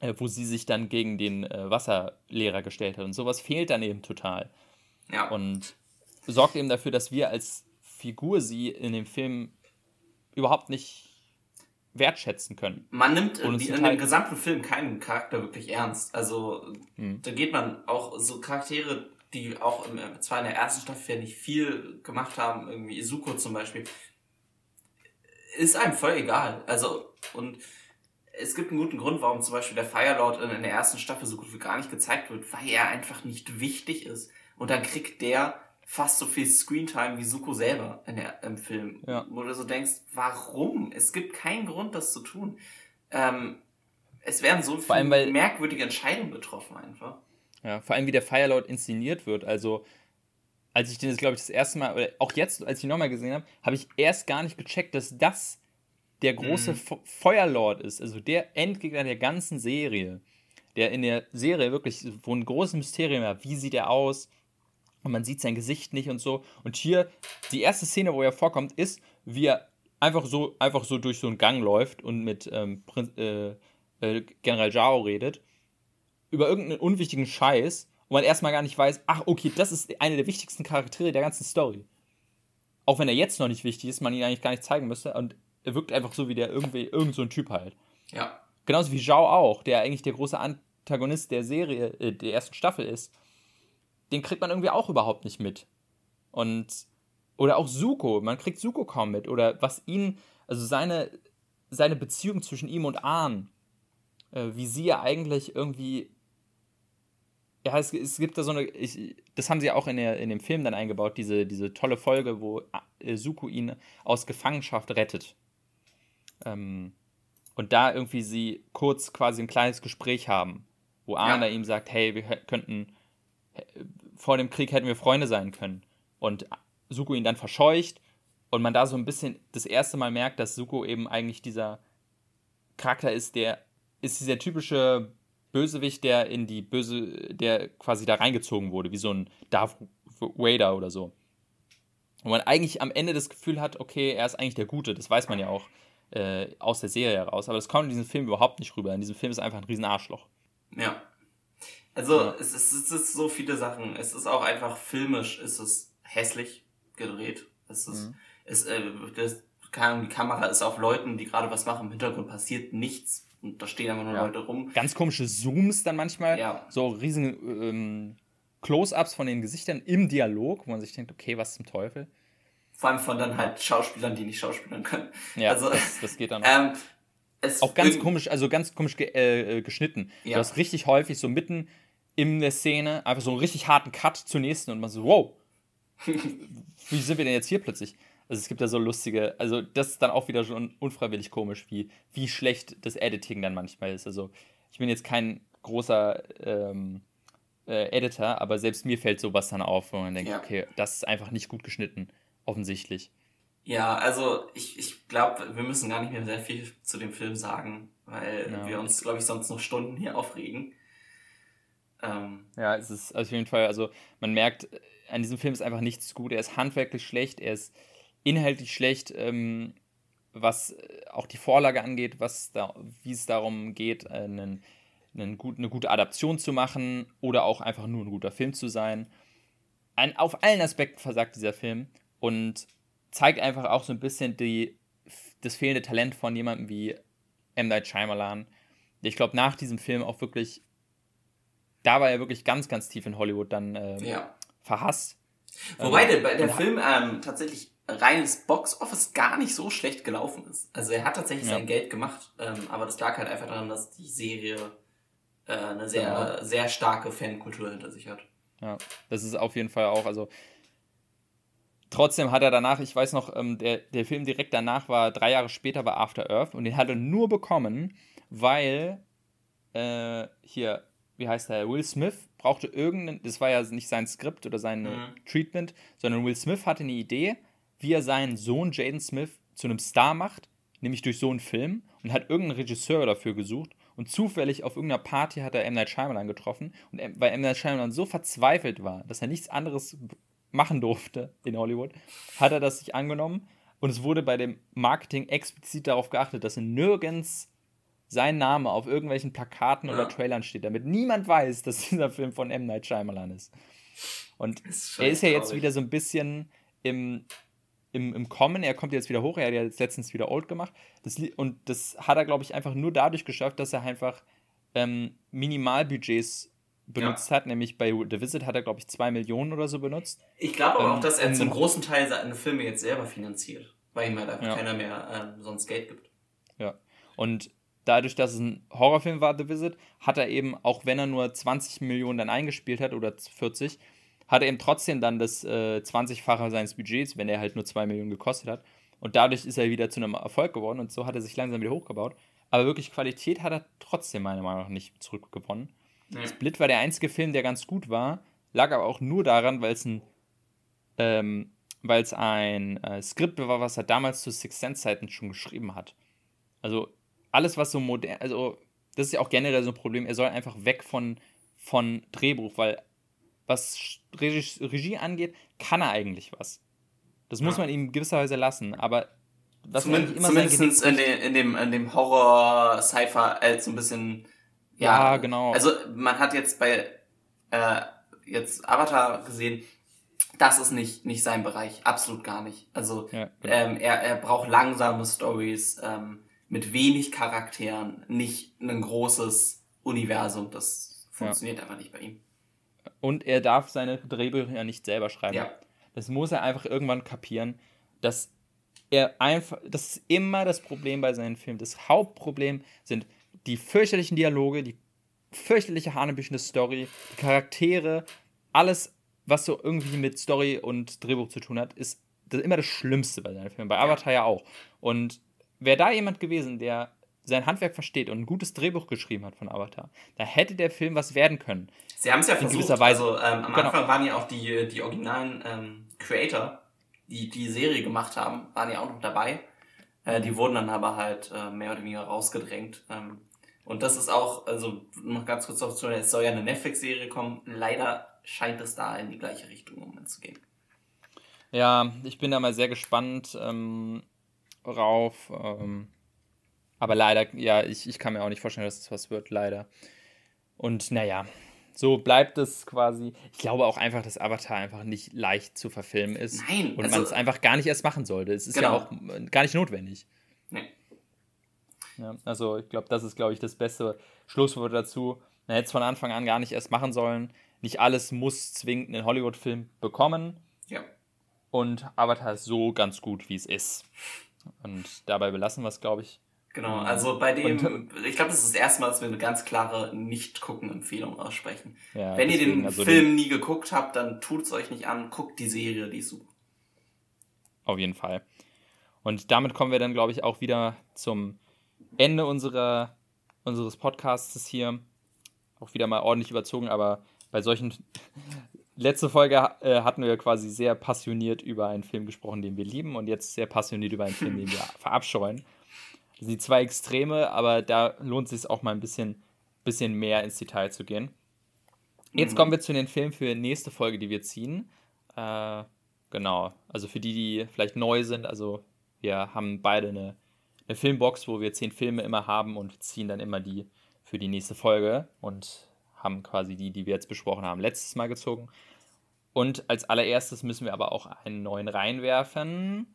äh, wo sie sich dann gegen den äh, Wasserlehrer gestellt hat. Und sowas fehlt dann eben total. Ja. Und sorgt eben dafür, dass wir als Figur sie in dem Film überhaupt nicht wertschätzen können. Man nimmt in, die, in dem gesamten Film keinen Charakter wirklich ernst. Also hm. da geht man auch so Charaktere, die auch im, zwar in der ersten Staffel ja nicht viel gemacht haben, irgendwie Izuko zum Beispiel, ist einem voll egal. Also und es gibt einen guten Grund, warum zum Beispiel der Firelord in, in der ersten Staffel so gut wie gar nicht gezeigt wird, weil er einfach nicht wichtig ist. Und dann kriegt der fast so viel Screentime wie Suko selber in der, im Film. Ja. Wo du so denkst, warum? Es gibt keinen Grund, das zu tun. Ähm, es werden so viele allem, weil, merkwürdige Entscheidungen getroffen einfach. Ja, vor allem wie der Firelord inszeniert wird. Also, als ich den jetzt, glaube ich, das erste Mal, oder auch jetzt, als ich ihn nochmal gesehen habe, habe ich erst gar nicht gecheckt, dass das der große mhm. Feuerlord ist. Also der Endgegner der ganzen Serie. Der in der Serie wirklich, wo ein großes Mysterium war, wie sieht er aus? Und man sieht sein Gesicht nicht und so. Und hier, die erste Szene, wo er vorkommt, ist, wie er einfach so, einfach so durch so einen Gang läuft und mit ähm, äh, äh, General Zhao redet. Über irgendeinen unwichtigen Scheiß. Und man erstmal gar nicht weiß, ach, okay, das ist eine der wichtigsten Charaktere der ganzen Story. Auch wenn er jetzt noch nicht wichtig ist, man ihn eigentlich gar nicht zeigen müsste. Und er wirkt einfach so wie der irgendwie, irgend so ein Typ halt. Ja. Genauso wie Zhao auch, der eigentlich der große Antagonist der Serie, äh, der ersten Staffel ist den kriegt man irgendwie auch überhaupt nicht mit. Und, oder auch Suko, man kriegt Suko kaum mit. Oder was ihn, also seine, seine Beziehung zwischen ihm und Ahn, äh, wie sie ja eigentlich irgendwie ja, es, es, gibt da so eine, ich, das haben sie auch in, der, in dem Film dann eingebaut, diese, diese tolle Folge, wo äh, Suko ihn aus Gefangenschaft rettet. Ähm, und da irgendwie sie kurz quasi ein kleines Gespräch haben, wo Arne ja. ihm sagt, hey, wir könnten vor dem Krieg hätten wir Freunde sein können. Und Suko ihn dann verscheucht und man da so ein bisschen das erste Mal merkt, dass Suko eben eigentlich dieser Charakter ist, der ist dieser typische Bösewicht, der in die Böse, der quasi da reingezogen wurde, wie so ein Darth Vader oder so. Und man eigentlich am Ende das Gefühl hat, okay, er ist eigentlich der Gute, das weiß man ja auch äh, aus der Serie heraus, aber das kommt in diesem Film überhaupt nicht rüber. In diesem Film ist einfach ein riesen Arschloch. Ja, also ja. es, ist, es ist so viele Sachen. Es ist auch einfach filmisch, es ist hässlich gedreht. Es ist, mhm. es, äh, das, die Kamera ist auf Leuten, die gerade was machen, im Hintergrund passiert nichts. Und da stehen einfach nur ja. Leute rum. Ganz komische Zooms dann manchmal. Ja. So riesen ähm, Close-ups von den Gesichtern im Dialog, wo man sich denkt, okay, was zum Teufel. Vor allem von dann halt Schauspielern, die nicht schauspielern können. Ja, also, das, das geht dann auch. Ähm, auch ganz komisch, also ganz komisch ge äh, geschnitten. Ja. Du hast richtig häufig so mitten in der Szene einfach so einen richtig harten Cut zur nächsten und man so, wow, wie sind wir denn jetzt hier plötzlich? Also es gibt da so lustige, also das ist dann auch wieder schon unfreiwillig komisch, wie, wie schlecht das Editing dann manchmal ist. Also ich bin jetzt kein großer ähm, äh, Editor, aber selbst mir fällt sowas dann auf, wo man denkt, ja. okay, das ist einfach nicht gut geschnitten, offensichtlich. Ja, also ich, ich glaube, wir müssen gar nicht mehr sehr viel zu dem Film sagen, weil ja. wir uns, glaube ich, sonst noch Stunden hier aufregen. Ähm, ja, es ist auf jeden Fall, also man merkt, an diesem Film ist einfach nichts gut. Er ist handwerklich schlecht, er ist inhaltlich schlecht, ähm, was auch die Vorlage angeht, was da, wie es darum geht, einen, einen gut, eine gute Adaption zu machen oder auch einfach nur ein guter Film zu sein. Ein, auf allen Aspekten versagt dieser Film und zeigt einfach auch so ein bisschen die, das fehlende Talent von jemandem wie M. Night Shyamalan, ich glaube nach diesem Film auch wirklich da war er wirklich ganz, ganz tief in Hollywood dann äh, ja. verhasst. Wobei ähm, der, der Film ähm, tatsächlich reines Box-Office gar nicht so schlecht gelaufen ist. Also er hat tatsächlich ja. sein Geld gemacht, ähm, aber das lag halt einfach daran, dass die Serie äh, eine sehr, ja. sehr starke Fankultur hinter sich hat. Ja, das ist auf jeden Fall auch, also trotzdem hat er danach, ich weiß noch, ähm, der, der Film direkt danach war, drei Jahre später war After Earth und den hat er nur bekommen, weil äh, hier wie heißt der, Will Smith brauchte irgendeinen, das war ja nicht sein Skript oder sein mhm. Treatment, sondern Will Smith hatte eine Idee, wie er seinen Sohn Jaden Smith zu einem Star macht, nämlich durch so einen Film und hat irgendeinen Regisseur dafür gesucht und zufällig auf irgendeiner Party hat er M. Night Shyamalan getroffen und weil M. Night Shyamalan so verzweifelt war, dass er nichts anderes machen durfte in Hollywood, hat er das sich angenommen und es wurde bei dem Marketing explizit darauf geachtet, dass nirgends sein Name auf irgendwelchen Plakaten ja. oder Trailern steht, damit niemand weiß, dass dieser Film von M. Night Shyamalan ist. Und ist er ist ja jetzt wieder so ein bisschen im, im, im Kommen, er kommt jetzt wieder hoch, er hat ja jetzt letztens wieder Old gemacht. Das, und das hat er, glaube ich, einfach nur dadurch geschafft, dass er einfach ähm, Minimalbudgets benutzt ja. hat, nämlich bei The Visit hat er, glaube ich, zwei Millionen oder so benutzt. Ich glaube aber ähm, auch, dass er zum großen Teil seine Filme jetzt selber finanziert, weil ihm halt einfach ja. keiner mehr ähm, sonst Geld gibt. Ja. Und dadurch, dass es ein Horrorfilm war, The Visit, hat er eben, auch wenn er nur 20 Millionen dann eingespielt hat oder 40, hat er eben trotzdem dann das äh, 20-fache seines Budgets, wenn er halt nur 2 Millionen gekostet hat. Und dadurch ist er wieder zu einem Erfolg geworden und so hat er sich langsam wieder hochgebaut. Aber wirklich Qualität hat er trotzdem meiner Meinung nach nicht zurückgewonnen. Nee. Split war der einzige Film, der ganz gut war, lag aber auch nur daran, weil es ein, ähm, weil es ein äh, Skript war, was er damals zu Six Sense Zeiten schon geschrieben hat. Also alles, was so modern, also das ist ja auch generell so ein Problem, er soll einfach weg von, von Drehbuch, weil was Regie, Regie angeht, kann er eigentlich was. Das muss man ihm gewisserweise lassen, aber was Zumindest, immer zumindest in, den, in, dem, in dem Horror-Cypher äh, so ein bisschen ja, ja, genau. Also man hat jetzt bei äh, jetzt Avatar gesehen, das ist nicht, nicht sein Bereich, absolut gar nicht. Also ja, genau. ähm, er, er braucht langsame Stories, ähm, mit wenig Charakteren, nicht ein großes Universum. Das funktioniert ja. einfach nicht bei ihm. Und er darf seine Drehbücher ja nicht selber schreiben. Ja. Das muss er einfach irgendwann kapieren, dass er einfach, das ist immer das Problem bei seinen Filmen. Das Hauptproblem sind die fürchterlichen Dialoge, die fürchterliche hanebüchene Story, die Charaktere, alles, was so irgendwie mit Story und Drehbuch zu tun hat, ist das immer das Schlimmste bei seinen Filmen. Bei Avatar ja auch. Und wäre da jemand gewesen, der sein Handwerk versteht und ein gutes Drehbuch geschrieben hat von Avatar, da hätte der Film was werden können. Sie haben es ja versucht. Also ähm, am genau. Anfang waren ja auch die, die originalen ähm, Creator, die die Serie gemacht haben, waren ja auch noch dabei. Äh, die wurden dann aber halt äh, mehr oder weniger rausgedrängt. Ähm, und das ist auch, also noch ganz kurz dazu, es soll ja eine Netflix-Serie kommen. Leider scheint es da in die gleiche Richtung im Moment zu gehen. Ja, ich bin da mal sehr gespannt. Ähm, rauf. Ähm, aber leider, ja, ich, ich kann mir auch nicht vorstellen, dass es das was wird, leider. Und naja, so bleibt es quasi. Ich glaube auch einfach, dass Avatar einfach nicht leicht zu verfilmen ist. Nein. Und also, man es einfach gar nicht erst machen sollte. Es ist genau. ja auch gar nicht notwendig. Ja, also ich glaube, das ist, glaube ich, das beste Schlusswort dazu. Man hätte es von Anfang an gar nicht erst machen sollen. Nicht alles muss zwingend einen Hollywood-Film bekommen. Ja. Und Avatar ist so ganz gut, wie es ist. Und dabei belassen wir es, glaube ich. Genau, also bei dem, und, ich glaube, das ist das erste Mal, dass wir eine ganz klare Nicht-Gucken-Empfehlung aussprechen. Ja, Wenn deswegen, ihr den also Film nie geguckt habt, dann tut es euch nicht an, guckt die Serie, die ist super. Auf jeden Fall. Und damit kommen wir dann, glaube ich, auch wieder zum Ende unserer, unseres Podcasts hier. Auch wieder mal ordentlich überzogen, aber bei solchen letzte Folge äh, hatten wir quasi sehr passioniert über einen Film gesprochen, den wir lieben, und jetzt sehr passioniert über einen Film, den wir verabscheuen. Das sind die zwei Extreme, aber da lohnt es sich auch mal ein bisschen, bisschen mehr ins Detail zu gehen. Jetzt mhm. kommen wir zu den Filmen für nächste Folge, die wir ziehen. Äh, genau, also für die, die vielleicht neu sind, also wir haben beide eine, eine Filmbox, wo wir zehn Filme immer haben und ziehen dann immer die für die nächste Folge und haben quasi die, die wir jetzt besprochen haben, letztes Mal gezogen. Und als allererstes müssen wir aber auch einen neuen reinwerfen.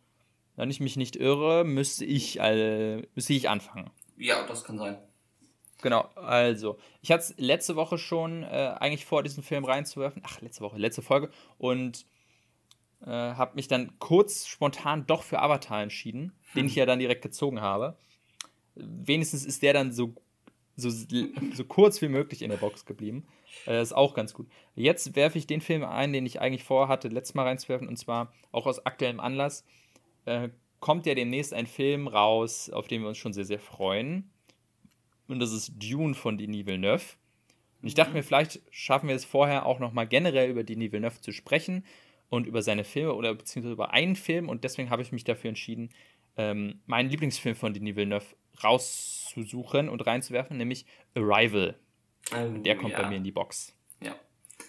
Wenn ich mich nicht irre, müsste ich, äh, müsste ich anfangen. Ja, das kann sein. Genau, also, ich hatte es letzte Woche schon äh, eigentlich vor, diesen Film reinzuwerfen. Ach, letzte Woche, letzte Folge. Und äh, habe mich dann kurz spontan doch für Avatar entschieden, hm. den ich ja dann direkt gezogen habe. Wenigstens ist der dann so so, so kurz wie möglich in der Box geblieben. Äh, ist auch ganz gut. Jetzt werfe ich den Film ein, den ich eigentlich vorhatte, letztes Mal reinzuwerfen, und zwar auch aus aktuellem Anlass. Äh, kommt ja demnächst ein Film raus, auf den wir uns schon sehr, sehr freuen. Und das ist Dune von Denis Villeneuve. Und ich dachte mir, vielleicht schaffen wir es vorher auch nochmal generell über Denis Villeneuve zu sprechen und über seine Filme oder beziehungsweise über einen Film. Und deswegen habe ich mich dafür entschieden, ähm, meinen Lieblingsfilm von Denis Villeneuve rauszusuchen und reinzuwerfen, nämlich Arrival. Oh, der kommt ja. bei mir in die Box. Ja,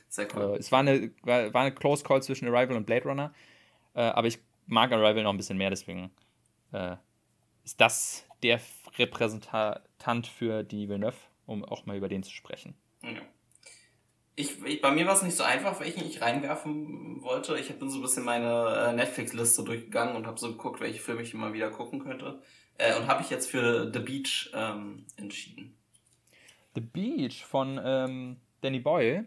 sehr cool. Äh, es war eine, war, war, eine Close Call zwischen Arrival und Blade Runner, äh, aber ich mag Arrival noch ein bisschen mehr, deswegen äh, ist das der Repräsentant für die Villeneuve, um auch mal über den zu sprechen. Ja. Ich, ich, bei mir war es nicht so einfach, welchen ich reinwerfen wollte. Ich bin so ein bisschen meine äh, Netflix-Liste durchgegangen und habe so geguckt, welche Filme ich immer wieder gucken könnte. Äh, und habe ich jetzt für The Beach ähm, entschieden. The Beach von ähm, Danny Boyle?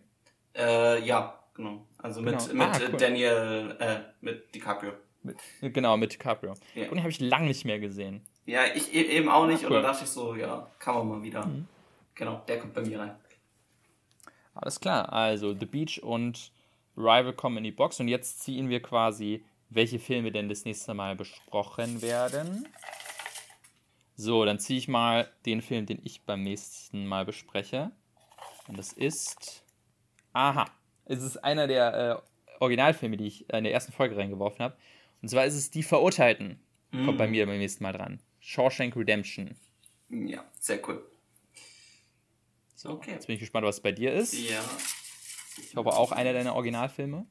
Äh, ja, genau. Also genau. mit, mit ah, cool. Daniel, äh, mit DiCaprio. Mit, genau, mit DiCaprio. Ja. Und den habe ich lange nicht mehr gesehen. Ja, ich e-, eben auch nicht. Cool. Und dann dachte ich so, ja, kann man mal wieder. Mhm. Genau, der kommt bei mir rein. Alles klar, also The Beach und Rival kommen in die Box und jetzt ziehen wir quasi, welche Filme denn das nächste Mal besprochen werden. So, dann ziehe ich mal den Film, den ich beim nächsten Mal bespreche. Und das ist. Aha. Es ist einer der äh, Originalfilme, die ich in der ersten Folge reingeworfen habe. Und zwar ist es Die Verurteilten. Mm. Kommt bei mir beim nächsten Mal dran. Shawshank Redemption. Ja, sehr cool. So, okay. Jetzt bin ich gespannt, was bei dir ist. Ja. Ich hoffe auch einer deiner Originalfilme.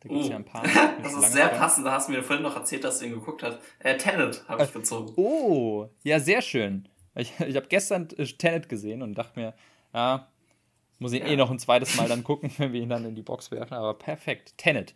Da gibt es uh. ja ein paar. das ist sehr dran. passend, da hast du mir vorhin noch erzählt, dass du ihn geguckt hast. Äh, Tenet habe ich gezogen. Oh, ja, sehr schön. Ich, ich habe gestern äh, Tenet gesehen und dachte mir, ja, muss ich ja. eh noch ein zweites Mal dann gucken, wenn wir ihn dann in die Box werfen. Aber perfekt. Tenet.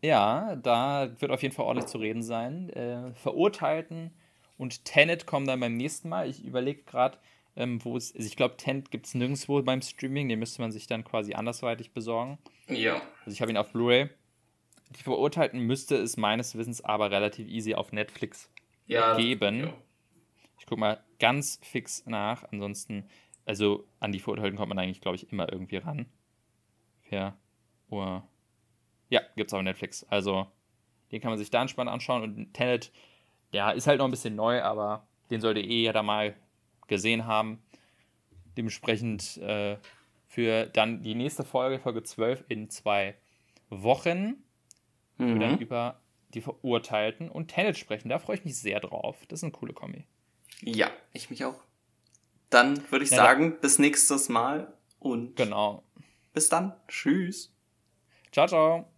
Ja, da wird auf jeden Fall ordentlich zu reden sein. Äh, Verurteilten und Tenet kommen dann beim nächsten Mal. Ich überlege gerade, ähm, wo es, also ich glaube, Tenet gibt es nirgendwo beim Streaming. Den müsste man sich dann quasi andersweitig besorgen. Ja. Also ich habe ihn auf Blu-ray. Die Verurteilten müsste es meines Wissens aber relativ easy auf Netflix ja, geben. Ja. Ich gucke mal ganz fix nach. Ansonsten, also an die Verurteilten kommt man eigentlich, glaube ich, immer irgendwie ran. Ja. Oder ja, gibt's auf Netflix. Also, den kann man sich da entspannt anschauen. Und Tenet, ja, ist halt noch ein bisschen neu, aber den sollte eh jeder mal gesehen haben. Dementsprechend äh, für dann die nächste Folge, Folge 12, in zwei Wochen, mhm. wir dann über die Verurteilten und Tenet sprechen. Da freue ich mich sehr drauf. Das ist eine coole Kombi. Ja, ich mich auch. Dann würde ich ja, sagen, bis nächstes Mal und genau. bis dann. Tschüss. Ciao, ciao.